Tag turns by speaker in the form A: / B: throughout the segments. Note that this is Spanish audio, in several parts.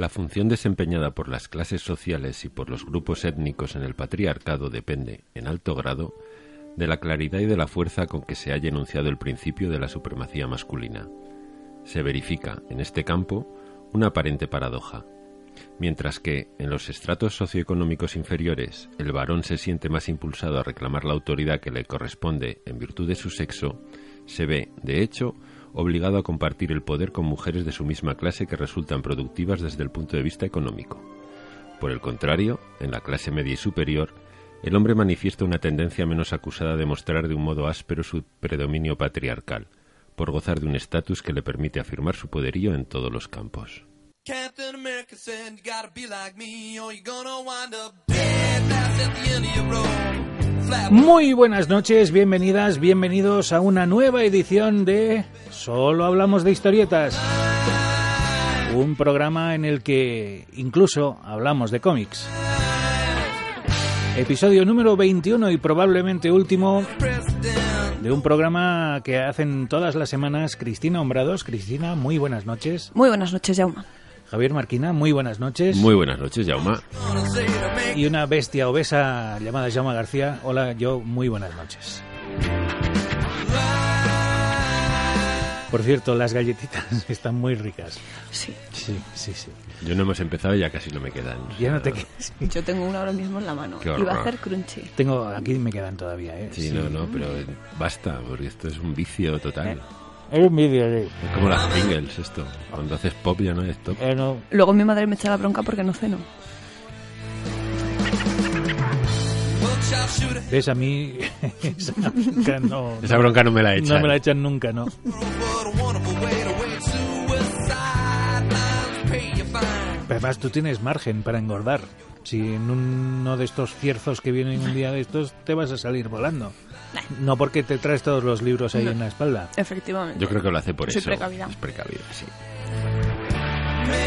A: La función desempeñada por las clases sociales y por los grupos étnicos en el patriarcado depende, en alto grado, de la claridad y de la fuerza con que se haya enunciado el principio de la supremacía masculina. Se verifica, en este campo, una aparente paradoja. Mientras que, en los estratos socioeconómicos inferiores, el varón se siente más impulsado a reclamar la autoridad que le corresponde en virtud de su sexo, se ve, de hecho, obligado a compartir el poder con mujeres de su misma clase que resultan productivas desde el punto de vista económico. Por el contrario, en la clase media y superior, el hombre manifiesta una tendencia menos acusada de mostrar de un modo áspero su predominio patriarcal, por gozar de un estatus que le permite afirmar su poderío en todos los campos.
B: Muy buenas noches, bienvenidas, bienvenidos a una nueva edición de Solo hablamos de historietas. Un programa en el que incluso hablamos de cómics. Episodio número 21 y probablemente último de un programa que hacen todas las semanas Cristina Hombrados. Cristina, muy buenas noches.
C: Muy buenas noches, Jauma.
B: Javier Marquina, muy buenas noches.
A: Muy buenas noches, Jauma.
B: Y una bestia obesa llamada Jauma García. Hola, yo, muy buenas noches. Por cierto, las galletitas están muy ricas.
C: Sí.
B: Sí, sí, sí.
A: Yo no hemos empezado y ya casi no me quedan.
B: Ya no te quedas.
C: Yo tengo una ahora mismo en la mano.
A: Qué
C: Y va a hacer crunchy.
B: Tengo, aquí me quedan todavía, ¿eh?
A: Sí, no, no, pero basta, porque esto es un vicio total.
B: Es un vídeo de...
A: Es como las Pringles esto. Cuando haces pop ya no es top.
B: Eh, no.
C: Luego mi madre me echa la bronca porque no ceno.
B: ¿Ves? A mí esa bronca no,
A: Esa bronca no me la echan.
B: no me la echan nunca, ¿no? Pero además tú tienes margen para engordar. Si en uno de estos cierzos que vienen un día de estos te vas a salir volando. No porque te traes todos los libros ahí en la espalda.
C: Efectivamente.
A: Yo creo que lo hace por
C: Soy
A: eso.
C: precavida.
A: Es precavida, sí.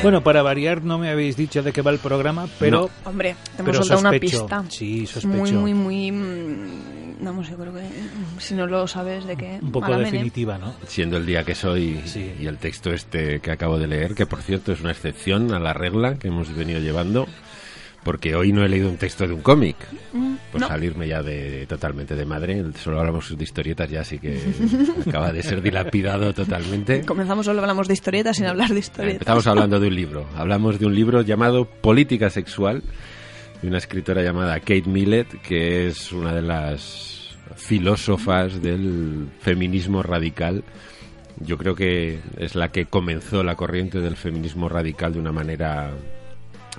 B: Bueno, para variar no me habéis dicho de qué va el programa, pero...
C: Hombre, te hemos
B: Pero
C: soltado una pista.
B: Sí, sospecho.
C: Muy, muy, muy... mm, Vamos, yo creo que mm, si no lo sabes de qué...
B: Un poco definitiva, ¿no?
A: Siendo el día que soy
B: Sí.
A: y el texto este que acabo de leer, que por cierto es una excepción a la regla que hemos venido llevando, porque hoy no he leído un texto de un cómic,
C: Mm,
A: por
C: no.
A: salirme ya de totalmente de madre. Solo hablamos de historietas ya, así que acaba de ser dilapidado totalmente.
C: Comenzamos solo hablamos de historietas sin hablar de historietas.
A: Empezamos hablando de un libro. Hablamos de un libro llamado Política Sexual, de una escritora llamada Kate Millett, que es una de las filósofas del feminismo radical. Yo creo que es la que comenzó la corriente del feminismo radical de una manera,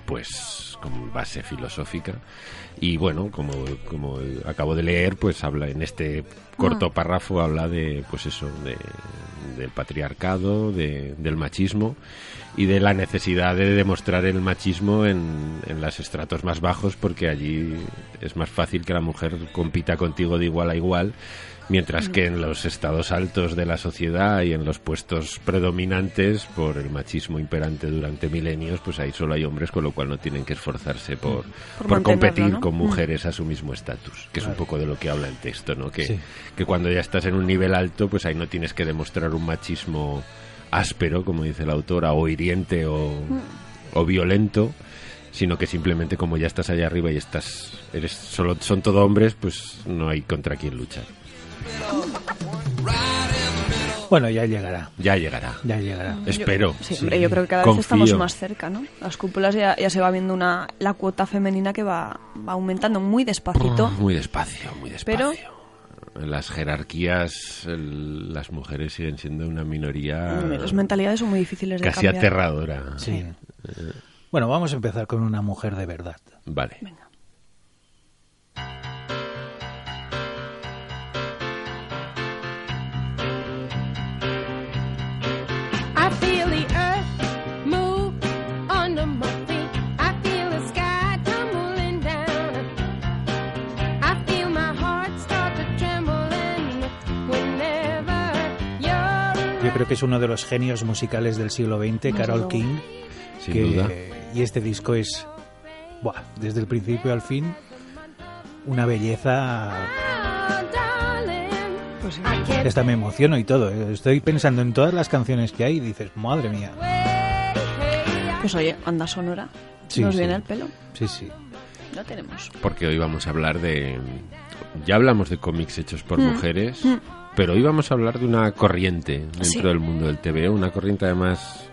A: pues, con base filosófica. Y bueno, como, como acabo de leer, pues habla en este corto párrafo, habla de, pues eso, de, del patriarcado, de- del machismo y de la necesidad de demostrar el machismo en, en los estratos más bajos porque allí es más fácil que la mujer compita contigo de igual a igual mientras que en los estados altos de la sociedad y en los puestos predominantes por el machismo imperante durante milenios pues ahí solo hay hombres con lo cual no tienen que esforzarse por,
C: Por
A: por competir con
C: Mm.
A: mujeres a su mismo estatus que es un poco de lo que habla el texto no que,
B: Sí.
A: que cuando ya estás en un nivel alto pues ahí no tienes que demostrar un machismo áspero como dice la autora o hiriente o, o violento sino que simplemente como ya estás allá arriba y estás eres solo son todo hombres pues no hay contra quién luchar
B: Bueno, ya llegará.
A: ya llegará
B: Ya llegará.
A: espero
C: Sí, hombre, yo creo que cada vez estamos más cerca, ¿no? Las cúpulas ya, ya se va viendo una la cuota femenina que va, va aumentando muy despacito.
A: muy despacio muy despacio
C: Pero-
A: en las jerarquías el- las mujeres siguen siendo una minoría
C: Las mentalidades son muy difíciles de
A: casi
C: cambiar.
A: aterradora
B: Sí. Bueno, vamos a empezar con una mujer de verdad.
A: vale
C: Venga.
B: Creo que es uno de los genios musicales del siglo XX, Carol. King.
A: sin
B: que-
A: duda
B: Y este disco es, buah, desde el principio al fin, una belleza.
D: Darling,
C: Pues sí.
B: Me emociono y todo. eh. Estoy pensando en todas las canciones que hay y dices, madre mía.
C: Pues oye, banda sonora.
B: Sí,
C: Nos
B: sí.
C: viene el pelo.
B: Sí, sí.
C: Lo tenemos.
A: Porque hoy vamos a hablar de... Ya hablamos de cómics hechos por
C: Mm.
A: mujeres,
C: Mm.
A: Pero hoy vamos a hablar de una corriente dentro
C: Sí.
A: del mundo del TVO, una corriente además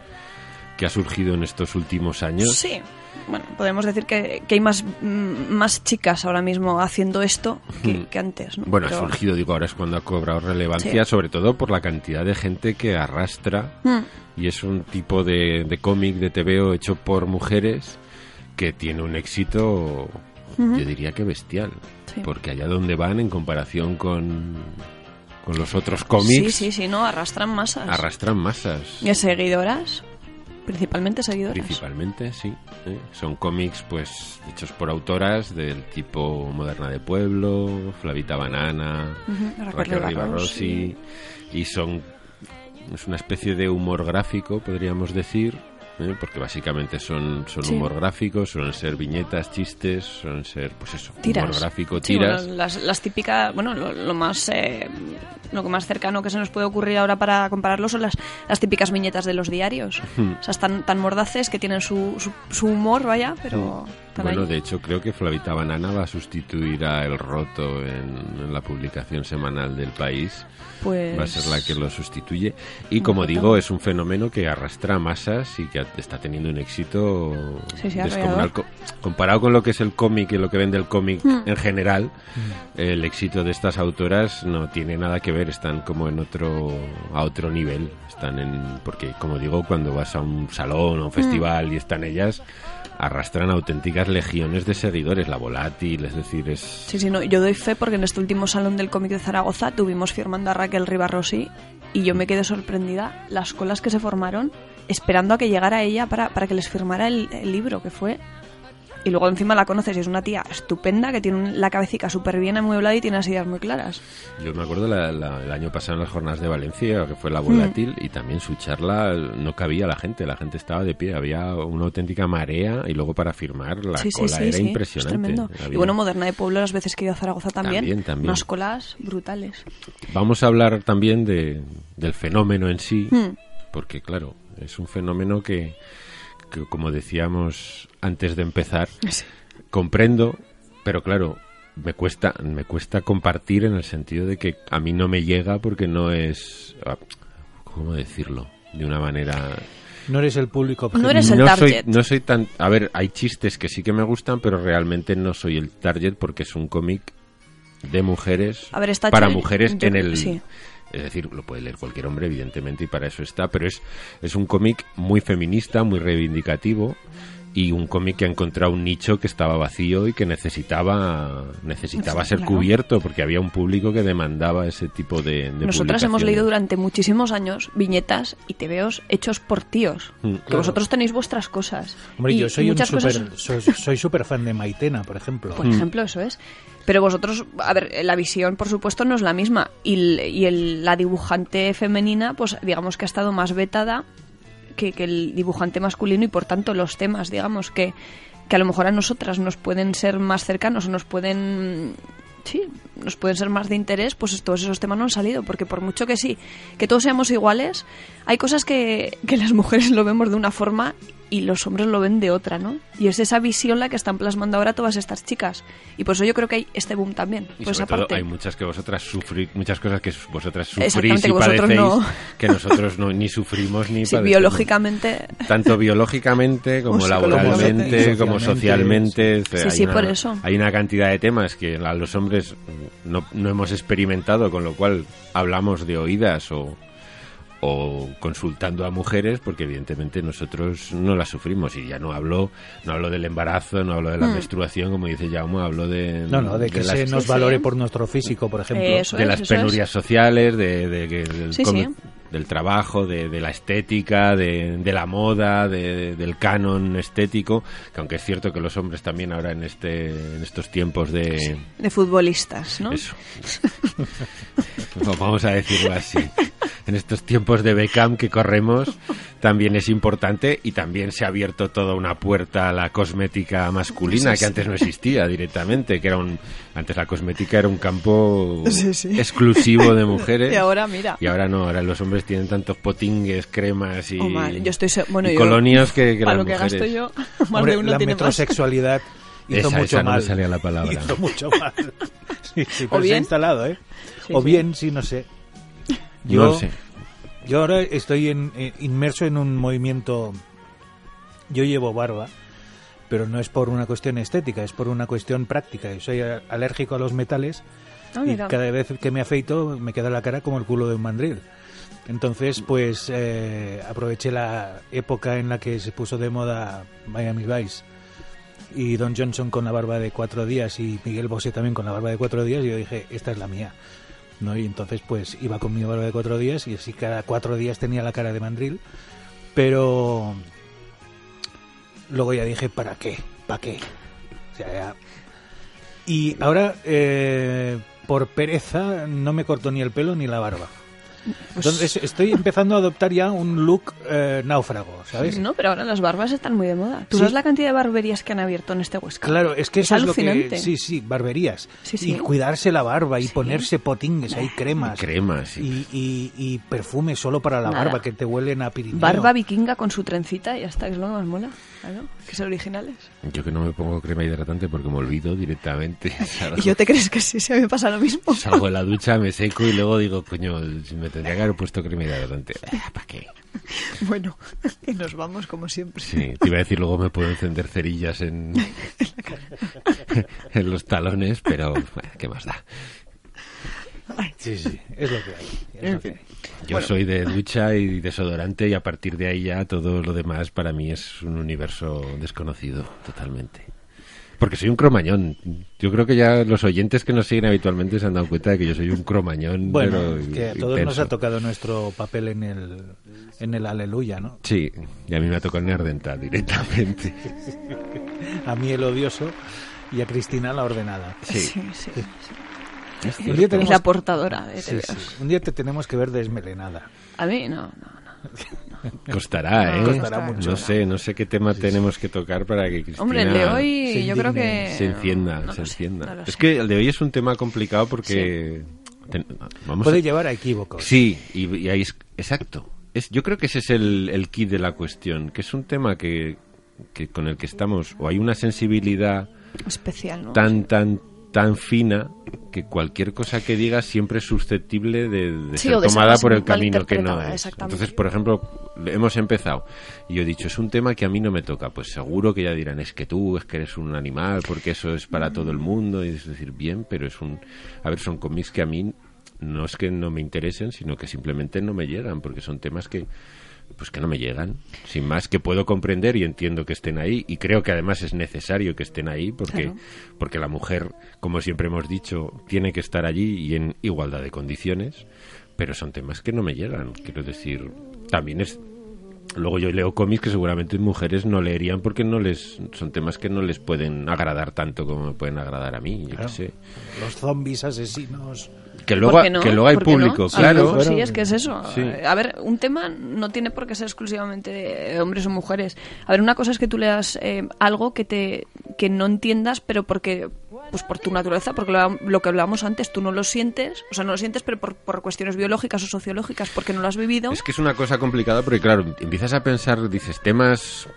A: que ha surgido en estos últimos años.
C: Sí. Bueno, podemos decir que, que hay más, mm, más chicas ahora mismo haciendo esto que, que antes. ¿no?
A: Bueno, ha surgido, digo, ahora es cuando ha cobrado relevancia,
C: Sí.
A: sobre todo por la cantidad de gente que arrastra
C: Mm.
A: y es un tipo de, de cómic de TVO hecho por mujeres que tiene un éxito, yo diría que bestial,
C: Sí.
A: porque allá donde van en comparación con, con los otros cómics,
C: Sí, sí, sí, no, arrastran masas.
A: arrastran masas.
C: Y seguidoras, principalmente seguidoras.
A: Principalmente, sí. ¿eh? Son cómics, pues, hechos por autoras del tipo Moderna de Pueblo, Flavita Banana,
C: Ujú, Raquel
A: Raquel
C: Ribarrossi.
A: Ribarrossi, y son es una especie de humor gráfico, podríamos decir, ¿eh? porque básicamente son, son
C: Sí.
A: humor gráfico, suelen ser viñetas, chistes, suelen ser, pues eso,
C: Tiras.
A: humor gráfico,
C: Sí,
A: tiras.
C: bueno, las, las típicas, bueno, lo, lo más eh, lo que más cercano que se nos puede ocurrir ahora para compararlo son las, las típicas viñetas de los diarios. O sea, están tan mordaces que tienen su, su, su humor, vaya, pero
A: Bueno,
C: ahí.
A: de hecho, creo que Flavita Banana va a sustituir a El Roto en, en la publicación semanal del país.
C: pues...
A: va a ser la que lo sustituye. Y como digo, es un fenómeno que arrastra masas y que está teniendo un éxito
C: Sí, sí,
A: descomunal. Comparado con lo que es el cómic y lo que vende el cómic
C: Mm.
A: en general, el éxito de estas autoras no tiene nada que ver, están como en otro a otro nivel, están en porque como digo, cuando vas a un salón o un festival y están ellas arrastran auténticas legiones de seguidores, la volátil, es decir, es
C: Sí, sí, no, yo doy fe porque en este último salón del cómic de Zaragoza tuvimos firmando a Raquel Ribarrossi y yo me quedé sorprendida las colas que se formaron esperando a que llegara ella para, para que les firmara el libro que fue. Y luego encima la conoces y es una tía estupenda que tiene la cabecita súper bien amueblada y tiene las ideas muy claras.
A: Yo me acuerdo la- la- el año pasado en las jornadas de Valencia, que fue la volátil,
C: Mm.
A: y también su charla no cabía la gente, la gente estaba de pie, había una auténtica marea y luego para firmar la
C: sí,
A: cola
C: sí,
A: era
C: sí, es
A: impresionante.
C: tremendo.
A: Había-
C: Y bueno, Moderna de Pueblo, las veces que he ido a Zaragoza también,
A: También, también.
C: unas colas brutales.
A: Vamos a hablar también de, del fenómeno en sí,
C: Mm.
A: porque claro, es un fenómeno que, que, como decíamos antes de empezar, comprendo, pero claro, me cuesta, me cuesta compartir en el sentido de que a mí no me llega porque no es, ah, ¿cómo decirlo? De una manera
B: No eres el público objetivo.
C: No eres el
A: no soy,
C: target.
A: no soy tan, a ver, hay chistes que sí que me gustan, pero realmente no soy el target porque es un cómic de mujeres
C: A ver, está
A: para
C: hecho-
A: mujeres
C: yo-
A: en el
C: sí.
A: es decir, lo puede leer cualquier hombre, evidentemente, y para eso está, pero es, es un cómic muy feminista, muy reivindicativo, y un cómic que ha encontrado un nicho que estaba vacío y que necesitaba necesitaba
C: Sí,
A: ser
C: claro.
A: cubierto, porque había un público que demandaba ese tipo de, de
C: Nosotras hemos leído durante muchísimos años viñetas y tebeos hechos por tíos.
A: Mm,
C: Que
A: claro.
C: vosotros tenéis vuestras cosas.
B: Hombre,
C: Y
B: yo soy un
C: muchas
B: super,
C: cosas-
B: soy, soy súper fan de Maitena, por ejemplo.
C: Por ejemplo, eso es. Pero vosotros, a ver, la visión, por supuesto, no es la misma. Y, el- y el- la dibujante femenina, pues digamos que ha estado más vetada que, que el dibujante masculino y por tanto los temas, digamos, que, que a lo mejor a nosotras nos pueden ser más cercanos o nos pueden... Sí, nos pueden ser más de interés, pues todos esos temas no han salido, porque por mucho que sí, que todos seamos iguales, hay cosas que, que las mujeres lo vemos de una forma y los hombres lo ven de otra, ¿no? Y es esa visión la que están plasmando ahora todas estas chicas. Y por eso yo creo que hay este boom también.
A: Y
C: Pues
A: sobre todo
C: aparte.
A: hay muchas que vosotras sufrís, muchas cosas que vosotras sufrís y
C: que vosotros
A: padecéis
C: no.
A: que nosotros no, ni sufrimos ni
C: Sí,
A: padecemos.
C: biológicamente.
A: Tanto biológicamente como
C: Como
A: laboralmente, como socialmente.
C: Sí, sí,
A: una,
C: por eso.
A: Hay una cantidad de temas que a los hombres no, no hemos experimentado, con lo cual hablamos de oídas o, o consultando a mujeres, porque evidentemente nosotros no las sufrimos. Y ya no hablo, no hablo del embarazo, no hablo de la
C: Mm.
A: menstruación, como dice Jaume, hablo de,
B: No, no, de que
A: las-
B: se nos
C: Sí, sí.
B: valore por nuestro físico, por ejemplo.
C: Eso
A: de
C: es,
A: las
C: es.
A: penurias sociales, de, de
C: sí.
A: Del trabajo, de, de la estética, de, de la moda, de- del canon estético, que aunque es cierto que los hombres también ahora en este en estos tiempos de
C: De futbolistas, ¿no?
A: eso, Vamos a decirlo así. en estos tiempos de Beckham que corremos también es importante y también se ha abierto toda una puerta a la cosmética masculina que antes no existía directamente, que era un antes la cosmética era un campo exclusivo de mujeres
C: Y ahora, mira.
A: y ahora no, ahora los hombres tienen tantos potingues, cremas y,
C: Oh, man, yo estoy se- bueno,
A: y
C: yo-
A: colonias que, que las
C: lo que
A: mujeres.
C: gasto yo, más
B: Hombre,
C: de uno
B: la
C: tiene más.
B: metrosexualidad hizo
A: Esa-
B: mucho
A: esa no me
B: mal.
A: salía la palabra.
B: Hizo mucho mal. Sí, sí,
C: O
B: pero se
C: bien.
B: ha instalado, ¿eh?
C: Sí,
B: o
C: sí.
B: bien, sí, no sé. Yo,
A: sé.
B: yo ahora estoy en- eh, inmerso en un movimiento. Yo llevo barba, pero no es por una cuestión estética, es por una cuestión práctica. Yo soy a- alérgico a los metales
C: Ah,
B: y cada vez que me afeito me queda la cara como el culo de un mandril. Entonces, pues eh, aproveché la época en la que se puso de moda Miami Vice y Don Johnson con la barba de cuatro días y Miguel Bosé también con la barba de cuatro días y yo dije, esta es la mía. ¿no? Y entonces pues iba con mi barba de cuatro días y así cada cuatro días tenía la cara de mandril. Pero luego ya dije, ¿para qué? ¿Para qué? Ya- Y ahora, eh, por pereza, no me corto ni el pelo ni la barba.
C: Pues
B: Entonces estoy empezando a adoptar ya un look eh, náufrago, ¿sabes?
C: No, pero ahora las barbas están muy de moda. ¿Tú
B: Sí.
C: sabes la cantidad de barberías que han abierto en este Huesca?
B: Claro, es que
C: Es
B: eso es, lo que...
C: alucinante.
B: Sí, sí, barberías.
C: Sí, sí.
B: Y cuidarse la barba y ponerse potingues, hay cremas.
A: Cremas, sí.
B: Y, y, y perfume solo para la
C: Nada.
B: barba, que te huelen a Pirineo.
C: Barba vikinga con su trencita y que es lo que más mola. Claro, que son originales.
A: Yo que no me pongo crema hidratante porque me olvido directamente.
C: ¿Y yo te crees que sí? Se me pasa lo mismo.
A: salgo de la ducha, me seco y luego digo, coño, me tendría que haber puesto crema hidratante. ¿Para qué?
C: Bueno, y nos vamos como siempre.
A: Sí, te iba a decir, luego me puedo encender cerillas en, en los talones, pero bueno, ¿qué más da?
B: Sí, sí, es lo que hay.
C: En fin.
A: Yo soy de ducha y desodorante y a partir de ahí ya todo lo demás para mí es un universo desconocido totalmente. Porque soy un cromañón. Yo creo que ya los oyentes que nos siguen habitualmente se han dado cuenta de que yo soy un cromañón.
B: Bueno,
A: pero
B: que a todos nos ha tocado nuestro papel en el, en el Aleluya, ¿no?
A: Sí, y a mí me ha tocado el neardental directamente.
B: A mí el odioso y a Cristina la ordenada.
A: Sí.
C: sí, sí.
A: Es
B: Un día
C: Es
B: tenemos-
C: la portadora de
B: Sí,
C: TVOs.
B: sí. Un día te tenemos que ver desmelenada.
C: A mí, no, no, no.
A: Costará, ¿eh?
C: Costará
B: mucho.
A: No sé, no sé qué tema tenemos que tocar para que Cristina
C: Hombre, el de hoy
B: se
C: yo creo que...
A: se encienda,
C: no
A: se
C: sé,
A: encienda.
C: no
A: es
C: sé.
A: que el de hoy es un tema complicado porque ten- vamos
B: Puede
A: a-
B: llevar a equívocos.
A: Sí, y, y ahí es exacto. Es, yo creo que ese es el, el kit de la cuestión, que es un tema que, que con el que estamos o hay una sensibilidad
C: Especial, ¿no?
A: tan tan tan fina que cualquier cosa que digas siempre es susceptible de, de
C: Sí,
A: ser
C: de
A: tomada por el camino que no es. Entonces, por ejemplo, hemos empezado y yo he dicho, es un tema que a mí no me toca. Pues seguro que ya dirán, es que tú, es que eres un animal, porque eso es para todo el mundo. Y es decir, bien, pero es un... A ver, son cómics que a mí no es que no me interesen, sino que simplemente no me llegan, porque son temas que pues que no me llegan, sin más que puedo comprender y entiendo que estén ahí y creo que además es necesario que estén ahí porque
C: Claro.
A: porque la mujer, como siempre hemos dicho, tiene que estar allí y en igualdad de condiciones, pero son temas que no me llegan, quiero decir, también es Luego yo leo cómics que seguramente mujeres no leerían porque no les son temas que no les pueden agradar tanto como me pueden agradar a mí, yo
B: Claro.
A: qué sé.
B: Los zombies asesinos.
A: Que luego, que luego hay público, claro.
C: mejor sí, es que es eso.
A: sí.
C: A ver, un tema no tiene por qué ser exclusivamente de hombres o mujeres. A ver, una cosa es que tú leas eh, algo que te que no entiendas, pero porque pues por tu naturaleza, porque lo, lo que hablábamos antes, tú no lo sientes, o sea, no lo sientes, pero por, por cuestiones biológicas o sociológicas, porque no lo has vivido.
A: Es que es una cosa complicada porque, claro, empiezas a pensar, dices, temas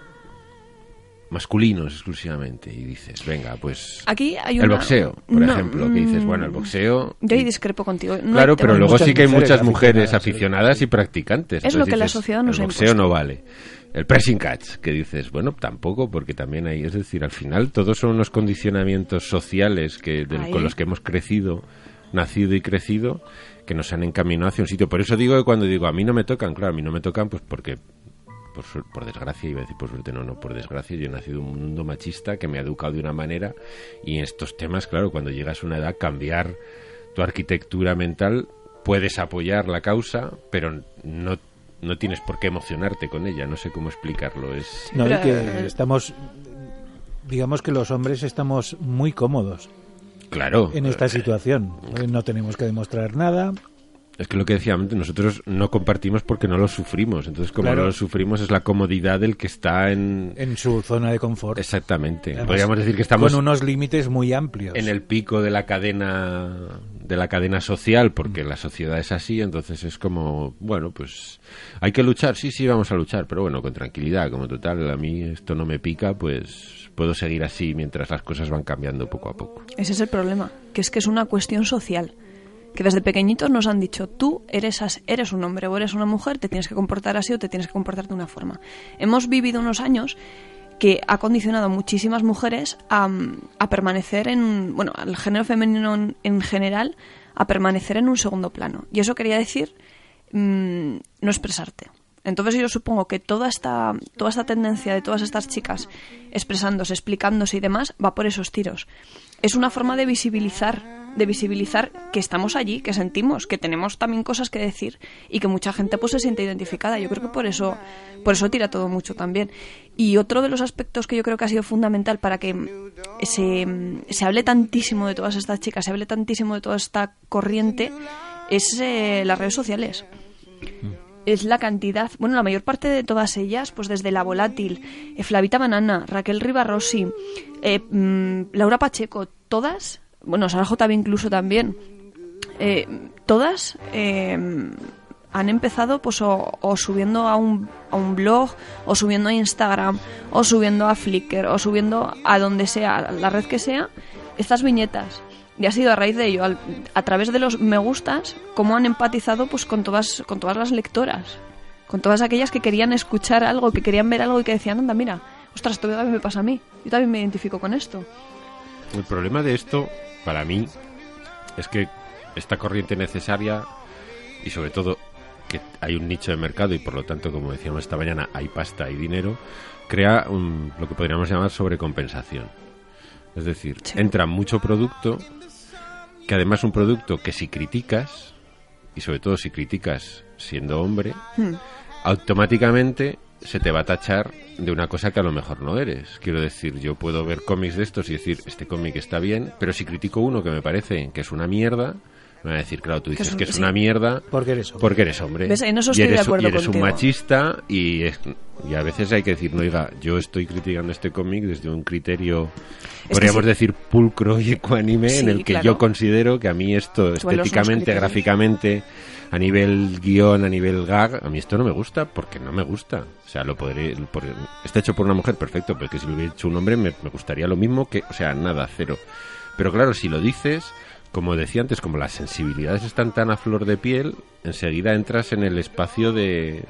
A: masculinos exclusivamente y dices, venga, pues
C: Aquí hay
A: el
C: una-
A: boxeo, por
C: No,
A: ejemplo, que dices,
C: mm,
A: bueno, el boxeo...
C: Yo ahí discrepo contigo. No
A: claro, pero luego sí que hay muchas mujeres
B: aficionadas, sí.
A: y practicantes.
C: Es lo que la sociedad nos
A: El boxeo no vale. El pressing catch, que dices, bueno, tampoco, porque también hay, es decir, al final todos son unos condicionamientos sociales que del- con los que hemos crecido, nacido y crecido, que nos han encaminado hacia un sitio. Por eso digo que cuando digo a mí no me tocan, claro, a mí no me tocan, pues porque por, desgracia, iba a decir por suerte, no, no, por desgracia, yo he nacido en un mundo machista que me ha educado de una manera y en estos temas, claro, cuando llegas a una edad, cambiar tu arquitectura mental, puedes apoyar la causa, pero no, no tienes por qué emocionarte con ella, no sé cómo explicarlo. Es,
B: No, y
C: Pero,
B: que
C: eh,
B: estamos. Digamos que los hombres estamos muy cómodos
A: claro.
B: en esta situación. No tenemos que demostrar nada.
A: Es que lo que decía antes, nosotros no compartimos porque no lo sufrimos. Entonces, como
B: Claro.
A: no lo sufrimos, es la comodidad del que está en.
B: En su zona de confort.
A: Exactamente.
B: Además,
A: Podríamos decir que estamos
B: Con unos límites muy amplios.
A: en el pico de la cadena de la cadena social porque la sociedad es así entonces es como bueno pues hay que luchar sí sí vamos a luchar pero bueno con tranquilidad como total a mí esto no me pica pues puedo seguir así mientras las cosas van cambiando poco a poco
C: Ese es el problema, que es que es una cuestión social. Que desde pequeñitos nos han dicho, tú eres, eres un hombre o eres una mujer, te tienes que comportar así o te tienes que comportar de una forma. Hemos vivido unos años que ha condicionado a muchísimas mujeres a, permanecer en, bueno, al género femenino en, en general, a permanecer en un segundo plano. Y eso quería decir mm, no expresarte. Entonces yo supongo que toda esta, toda esta tendencia de todas estas chicas expresándose, explicándose y demás va por esos tiros. Es una forma de visibilizar, de visibilizar que estamos allí, que sentimos, que tenemos también cosas que decir y que mucha gente pues se siente identificada. Yo creo que por eso, por eso tira todo mucho también. Y otro de los aspectos que yo creo que ha sido fundamental para que se, se hable tantísimo de todas estas chicas, se hable tantísimo de toda esta corriente, es eh, las redes sociales es la cantidad, bueno, la mayor parte de todas ellas, pues desde La Volátil, eh, Flavita Banana, Raquel Ribarrossi, eh, mm, Laura Pacheco, todas, bueno, Sara J. incluso también, eh, todas eh, han empezado pues o, o subiendo a un, a un blog, o subiendo a Instagram, o subiendo a Flickr, o subiendo a donde sea, a la red que sea, estas viñetas. Y ha sido a raíz de ello, al- a través de los me gustas, cómo han empatizado pues con todas, con todas las lectoras, con todas aquellas que querían escuchar algo, que querían ver algo y que decían, anda, mira, ostras, esto también me pasa a mí, yo también me identifico con esto.
A: el problema de esto para mí es que esta corriente necesaria y sobre todo que hay un nicho de mercado y por lo tanto como decíamos esta mañana hay pasta y dinero crea un- lo que podríamos llamar sobrecompensación es decir
C: Sí.
A: entra mucho producto que además un producto que si criticas y sobre todo si criticas siendo hombre
C: Hmm.
A: automáticamente se te va a tachar de una cosa que a lo mejor no eres. Quiero decir, yo puedo ver cómics de estos y decir, este cómic está bien, pero si critico uno que me parece que es una mierda, me van a decir, claro, tú dices
C: es
A: que es
C: sí.
A: una mierda
B: Porque eres hombre.
A: porque eres hombre.
C: ¿Ves? En eso
A: y
C: estoy de
A: eres,
C: acuerdo
A: y eres un machista y, es- y a veces hay que decir, no, oiga, yo estoy criticando este cómic desde un criterio,
C: que
A: podríamos
C: sí.
A: decir, pulcro y ecuánime,
C: Sí,
A: en el que
C: claro.
A: yo considero que a mí esto,
C: ¿Cuáles son los
A: estéticamente,
C: criterios?
A: gráficamente, a nivel guion, a nivel gag, a mí esto no me gusta porque no me gusta. O sea, lo podré, está hecho por una mujer, perfecto, pero que si lo hubiera hecho un hombre me, me gustaría lo mismo que, o sea, nada, cero. Pero claro, si lo dices, como decía antes, como las sensibilidades están tan a flor de piel, enseguida entras en el espacio de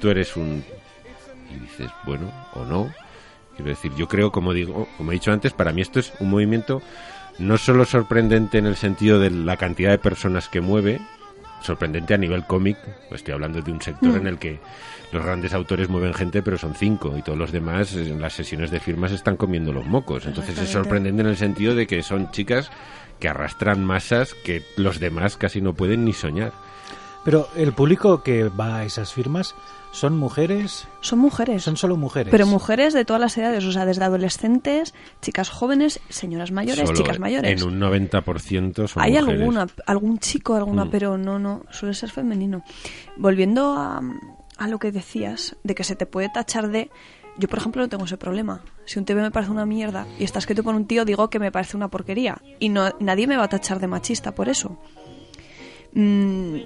A: tú eres un y dices, bueno, o no. Quiero decir, yo creo, como digo, como he dicho antes, para mí esto es un movimiento no solo sorprendente en el sentido de la cantidad de personas que mueve, sorprendente a nivel cómic, estoy hablando de un sector en el que los grandes autores mueven gente, pero son cinco, y todos los demás en las sesiones de firmas están comiendo los mocos. Entonces es sorprendente en el sentido de que son chicas que arrastran masas que los demás casi no pueden ni soñar.
B: Pero el público que va a esas firmas son mujeres,
C: Son mujeres.
B: son solo mujeres.
C: Pero mujeres de todas las edades, o sea, desde adolescentes, chicas jóvenes, señoras mayores,
A: Solo
C: chicas mayores.
A: En un 90% son
C: Hay
A: mujeres.
C: alguna, algún chico, alguna,
A: Mm.
C: pero no, no, suele ser femenino. Volviendo a, a lo que decías, de que se te puede tachar de... Yo, por ejemplo, no tengo ese problema. Si un TV me parece una mierda y está escrito por un tío, digo que me parece una porquería. Y no, nadie me va a tachar de machista por eso. Mm,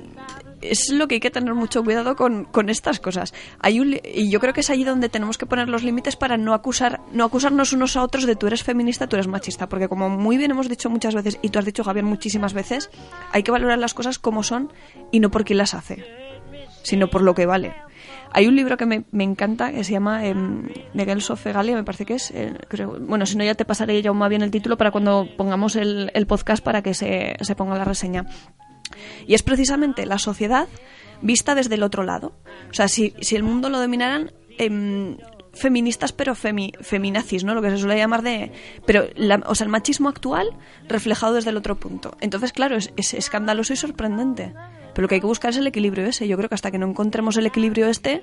C: es lo que hay que tener mucho cuidado con, con estas cosas. Hay un y yo creo que es allí donde tenemos que poner los límites para no acusar, no acusarnos unos a otros de tú eres feminista, tú eres machista, porque como muy bien hemos dicho muchas veces y tú has dicho Javier muchísimas veces, hay que valorar las cosas como son y no por quién las hace, sino por lo que vale. Hay un libro que me, me encanta que se llama em, The Girls me parece que es. eh, bueno, si no, ya te pasaré ya más bien el título para cuando pongamos el, el podcast para que se, se ponga la reseña. Y es precisamente la sociedad vista desde el otro lado. O sea, si, si el mundo lo dominaran em, feministas, pero femi, feminazis, ¿no? Lo que se suele llamar de... Pero, la- o sea, el machismo actual reflejado desde el otro punto. Entonces, claro, es, es escandaloso y sorprendente. Pero lo que hay que buscar es el equilibrio ese. Yo creo que hasta que no encontremos el equilibrio este,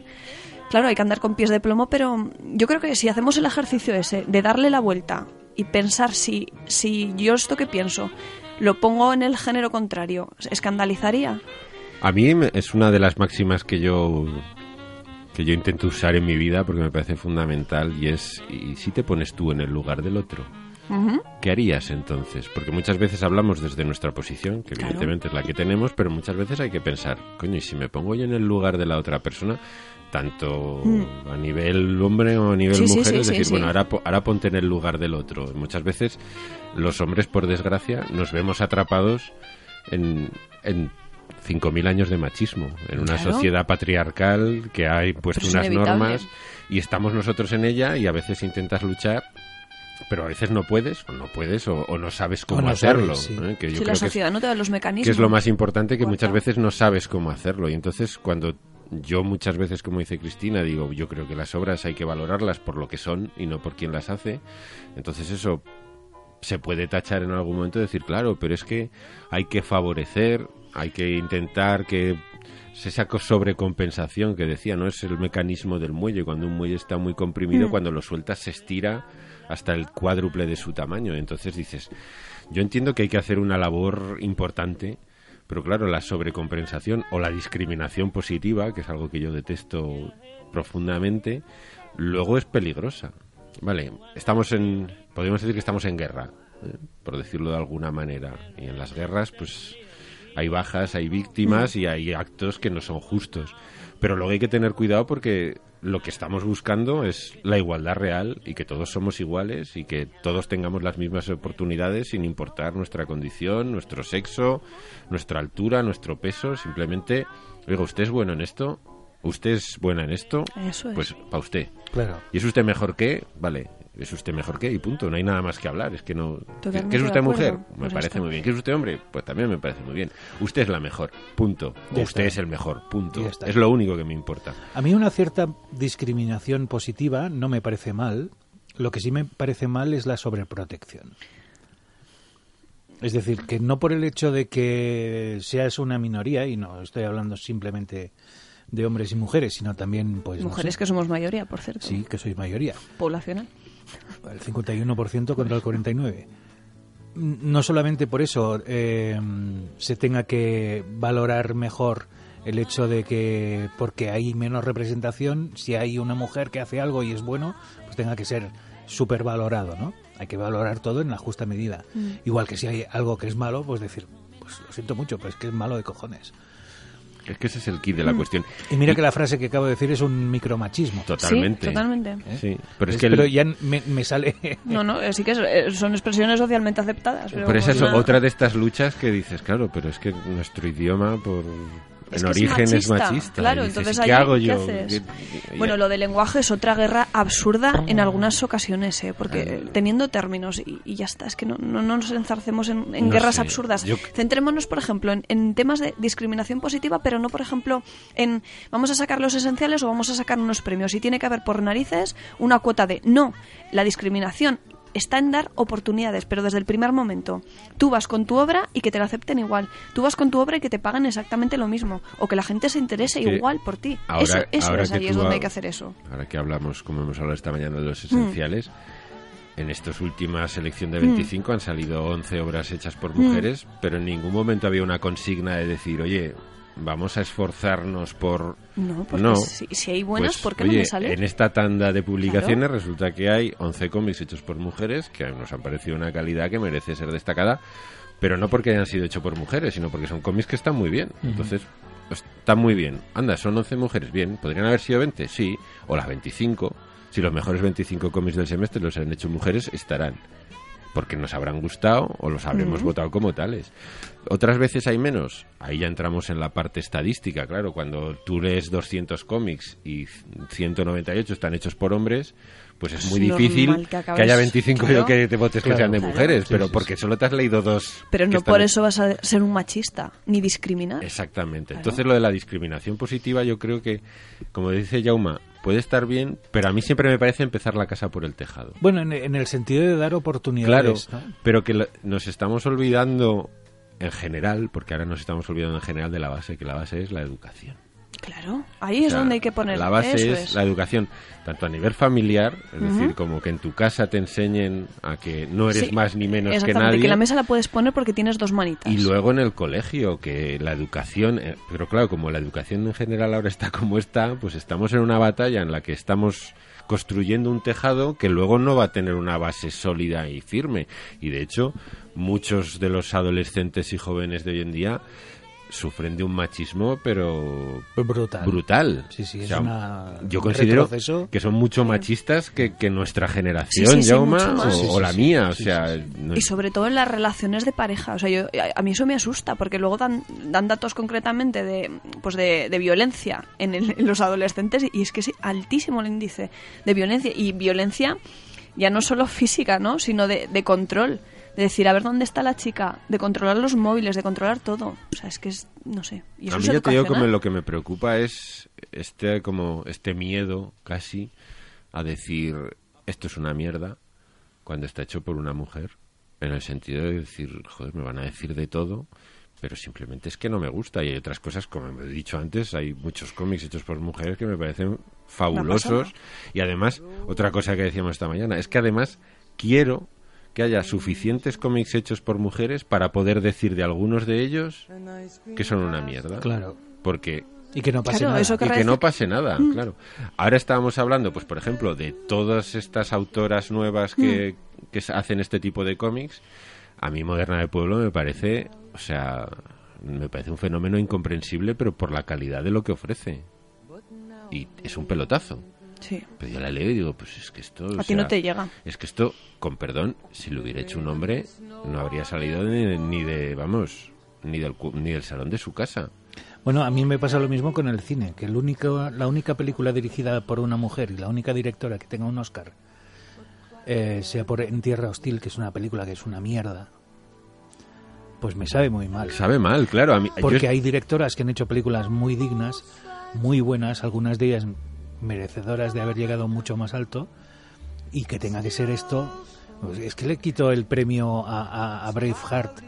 C: claro, hay que andar con pies de plomo, pero yo creo que si hacemos el ejercicio ese de darle la vuelta y pensar si, si yo esto que pienso lo pongo en el género contrario, ¿escandalizaría?
A: A mí es una de las máximas que yo que yo intento usar en mi vida porque me parece fundamental y es y si te pones tú en el lugar del otro. ¿qué harías entonces? Porque muchas veces hablamos desde nuestra posición, que
C: Claro.
A: evidentemente es la que tenemos, pero muchas veces hay que pensar, coño, y si me pongo yo en el lugar de la otra persona, tanto a nivel hombre o a nivel.
C: Sí,
A: mujer,
C: sí,
A: es decir,
C: sí.
A: bueno, ahora, po- ahora ponte en el lugar del otro. Muchas veces los hombres, por desgracia, nos vemos atrapados en, en 5.000 años de machismo, en una
C: Claro.
A: sociedad patriarcal que ha impuesto
C: Pero es
A: unas
C: inevitable.
A: normas y estamos nosotros en ella y a veces intentas luchar. Pero a veces no puedes, o no puedes, o, o no sabes cómo
B: no
A: hacerlo.
B: sabes, sí.
A: ¿eh? Que yo
C: Si
A: creo
C: la
A: que es-
C: sociedad no te da los mecanismos.
A: que es lo más importante que muchas veces no sabes cómo hacerlo y entonces cuando yo muchas veces como dice Cristina digo yo creo que las obras hay que valorarlas por lo que son y no por quién las hace entonces eso se puede tachar en algún momento y decir claro pero es que hay que favorecer hay que intentar que es esa co- sobrecompensación que decía, ¿no? Es el mecanismo del muelle. Cuando un muelle está muy comprimido, cuando lo sueltas se estira hasta el cuádruple de su tamaño. Entonces dices, yo entiendo que hay que hacer una labor importante, pero claro, la sobrecompensación o la discriminación positiva, que es algo que yo detesto profundamente, luego es peligrosa. Vale, estamos en, podríamos decir que estamos en guerra, ¿eh? por decirlo de alguna manera. Y en las guerras, pues hay bajas, hay víctimas y hay actos que no son justos. Pero luego hay que tener cuidado porque lo que estamos buscando es la igualdad real y que todos somos iguales y que todos tengamos las mismas oportunidades sin importar nuestra condición, nuestro sexo, nuestra altura, nuestro peso. Simplemente, oiga, ¿usted es bueno en esto? ¿Usted es buena en esto?
C: Eso es.
A: Pues para usted.
B: Claro.
A: ¿Y es usted mejor que? Vale, es usted mejor que y punto. No hay nada más que hablar. Es que no.
C: Totalmente
A: ¿Qué es usted mujer? Me parece muy bien. ¿Qué es usted hombre? Pues también me parece muy bien. Usted es la mejor. Punto. O usted
B: está.
A: es el mejor. Punto. Es lo único que me importa.
B: A mí una cierta discriminación positiva no me parece mal. Lo que sí me parece mal es la sobreprotección. Es decir, que no por el hecho de que seas una minoría, y no estoy hablando simplemente de hombres y mujeres, sino también, pues. no
C: Mujeres
B: sé,
C: que somos mayoría, por cierto.
B: Sí, que sois mayoría.
C: Poblacional.
B: El 51% contra el 49%. No solamente por eso eh, se tenga que valorar mejor el hecho de que porque hay menos representación, si hay una mujer que hace algo y es bueno, pues tenga que ser súper valorado, ¿no? Hay que valorar todo en la justa medida. Igual que si hay algo que es malo, pues decir, pues lo siento mucho, pero es que es malo de cojones.
A: Es que ese es el kit
C: Mm.
A: de la cuestión.
B: Y mira que la frase que acabo de decir es un micromachismo.
A: Totalmente.
C: Sí, totalmente.
A: Sí, pero es
B: Es-
A: que. el-
B: pero ya me, me sale...
C: No, no, eh, sí que es- eh, son expresiones socialmente aceptadas. Pero,
A: Pero esa es
C: bueno,
A: otra de estas luchas que dices, claro, pero es que nuestro idioma, por.
C: Es
A: en
C: que es
A: origen es
C: machista,
A: machista.
C: claro,
A: dices,
C: entonces
A: ¿y ¿qué hago
C: ¿qué
A: yo?
C: haces?
A: ¿Qué-
C: Bueno, lo del lenguaje es otra guerra absurda en algunas ocasiones, ¿eh? porque teniendo términos y, y ya está, es que no, no, no nos enzarcemos en, en
A: No
C: guerras
A: sé,
C: absurdas.
A: yo-
C: Centrémonos, por ejemplo, en, en temas de discriminación positiva, pero no, por ejemplo, en vamos a sacar los esenciales o vamos a sacar unos premios. Y tiene que haber por narices una cuota de no, la discriminación está en dar oportunidades, pero desde el primer momento. Tú vas con tu obra y que te la acepten igual. Tú vas con tu obra y que te paguen exactamente lo mismo. O que la gente se interese
A: que
C: igual por ti.
A: ahora-
C: eso eso
A: ahora
C: es ahí es donde
A: ha-
C: hay que hacer eso.
A: Ahora que hablamos, como hemos hablado esta mañana, de
C: Mm.
A: los esenciales, en esta última selección de 25 han salido 11 obras hechas por
C: Mm.
A: mujeres, pero en ningún momento había una consigna de decir, oye, vamos a esforzarnos por...
C: No, porque
A: No.
C: si, si hay buenas,
A: Pues,
C: ¿por qué no me sale?
A: En esta tanda de publicaciones resulta que hay 11 cómics hechos por mujeres que nos han parecido una calidad que merece ser destacada, pero no porque hayan sido hechos por mujeres, sino porque son cómics que están muy bien. Entonces, están muy bien. Anda, son 11 mujeres, bien. ¿Podrían haber sido 20? Sí. O las 25. Si los mejores 25 cómics del semestre los han hecho mujeres, estarán. Porque nos habrán gustado o los habremos votado como tales. Otras veces hay menos. Ahí ya entramos en la parte estadística, claro. Cuando tú lees 200 cómics y 198 están hechos por hombres, pues es muy
C: Es
A: difícil
C: que
A: haya 25
C: claro.
A: que te votes
B: Claro.
A: que sean de
C: Claro.
A: mujeres,
B: Sí,
A: pero
B: sí,
A: porque solo te has leído dos.
C: Pero no
A: están-
C: por eso vas a ser un machista, ni discriminar.
A: Exactamente. Entonces lo de la discriminación positiva yo creo que, como dice Jauma, puede estar bien, pero a mí siempre me parece empezar la casa por el tejado.
B: Bueno, en, en el sentido de dar
A: Claro,
B: oportunidades. ¿no?
A: pero que lo- nos estamos olvidando en general, porque ahora nos estamos olvidando en general de la base, que la base es la educación.
C: Claro, ahí
A: O
C: es donde hay que poner
A: La base
C: eso
A: es,
C: es.
A: la educación, tanto a nivel familiar, es decir, como que en tu casa te enseñen a que no eres
C: Sí,
A: más ni menos que nadie.
C: que la mesa la puedes poner porque tienes dos manitas.
A: Y luego en el colegio, que la educación, eh, pero claro, como la educación en general ahora está como está, pues estamos en una batalla en la que estamos construyendo un tejado que luego no va a tener una base sólida y firme. Y de hecho, muchos de los adolescentes y jóvenes de hoy en día sufren de un machismo, pero
B: Brutal.
A: brutal.
B: Sí, sí,
A: O
B: es
A: sea,
B: una-
A: yo
B: un
A: considero
B: retroceso.
A: que son mucho machistas que, que nuestra generación,
C: Sí,
A: o, o la
B: sí.
A: mía. O
B: Sí,
A: sea,
B: sí,
A: no-
C: Y sobre todo en las relaciones de pareja. O sea, yo, a, a mí eso me asusta, porque luego dan, dan datos concretamente de, pues de, de violencia en, el- en los adolescentes y es que es altísimo el índice de violencia. Y violencia ya no solo física, ¿no? Sino de, de control. De decir, a ver dónde está la chica, de controlar los móviles, de controlar todo. O sea, es que es, no sé. Y eso
A: a mí
C: es
A: te digo
C: educacional.
A: lo que me preocupa es este como este miedo casi a decir esto es una mierda cuando está hecho por una mujer en el sentido de decir joder me van a decir de todo pero simplemente es que no me gusta y hay otras cosas como he dicho antes hay muchos cómics hechos por mujeres que me parecen fabulosos y además otra cosa que decíamos esta mañana es que además quiero que haya suficientes cómics hechos por mujeres para poder decir de algunos de ellos que son una mierda
B: Claro.
A: porque
B: Y que no pase
C: Claro,
B: nada.
C: eso
A: y que no pase nada, claro. Ahora estábamos hablando, pues por ejemplo, de todas estas autoras nuevas que, que s- hacen este tipo de cómics. A mí Moderna del Pueblo me parece, o sea, me parece un fenómeno incomprensible, pero por la calidad de lo que ofrece. Y es un pelotazo.
C: Sí.
A: Pero yo la leo y digo, pues es que esto... o
C: A ti no te llega.
A: Es que esto, con perdón, si lo hubiera hecho un hombre, no habría salido ni, ni de, vamos, ni del, cu- ni del salón de su casa.
B: Bueno, a mí me pasa lo mismo con el cine, que el único, la única película dirigida por una mujer y la única directora que tenga un Oscar eh, sea por En Tierra Hostil, que es una película que es una mierda, pues me sabe muy mal.
A: Sabe mal, claro. A mí, yo-
B: Porque hay directoras que han hecho películas muy dignas, muy buenas, algunas de ellas merecedoras de haber llegado mucho más alto, y que tenga que ser esto. pues es que le quito el premio a, a- a Braveheart,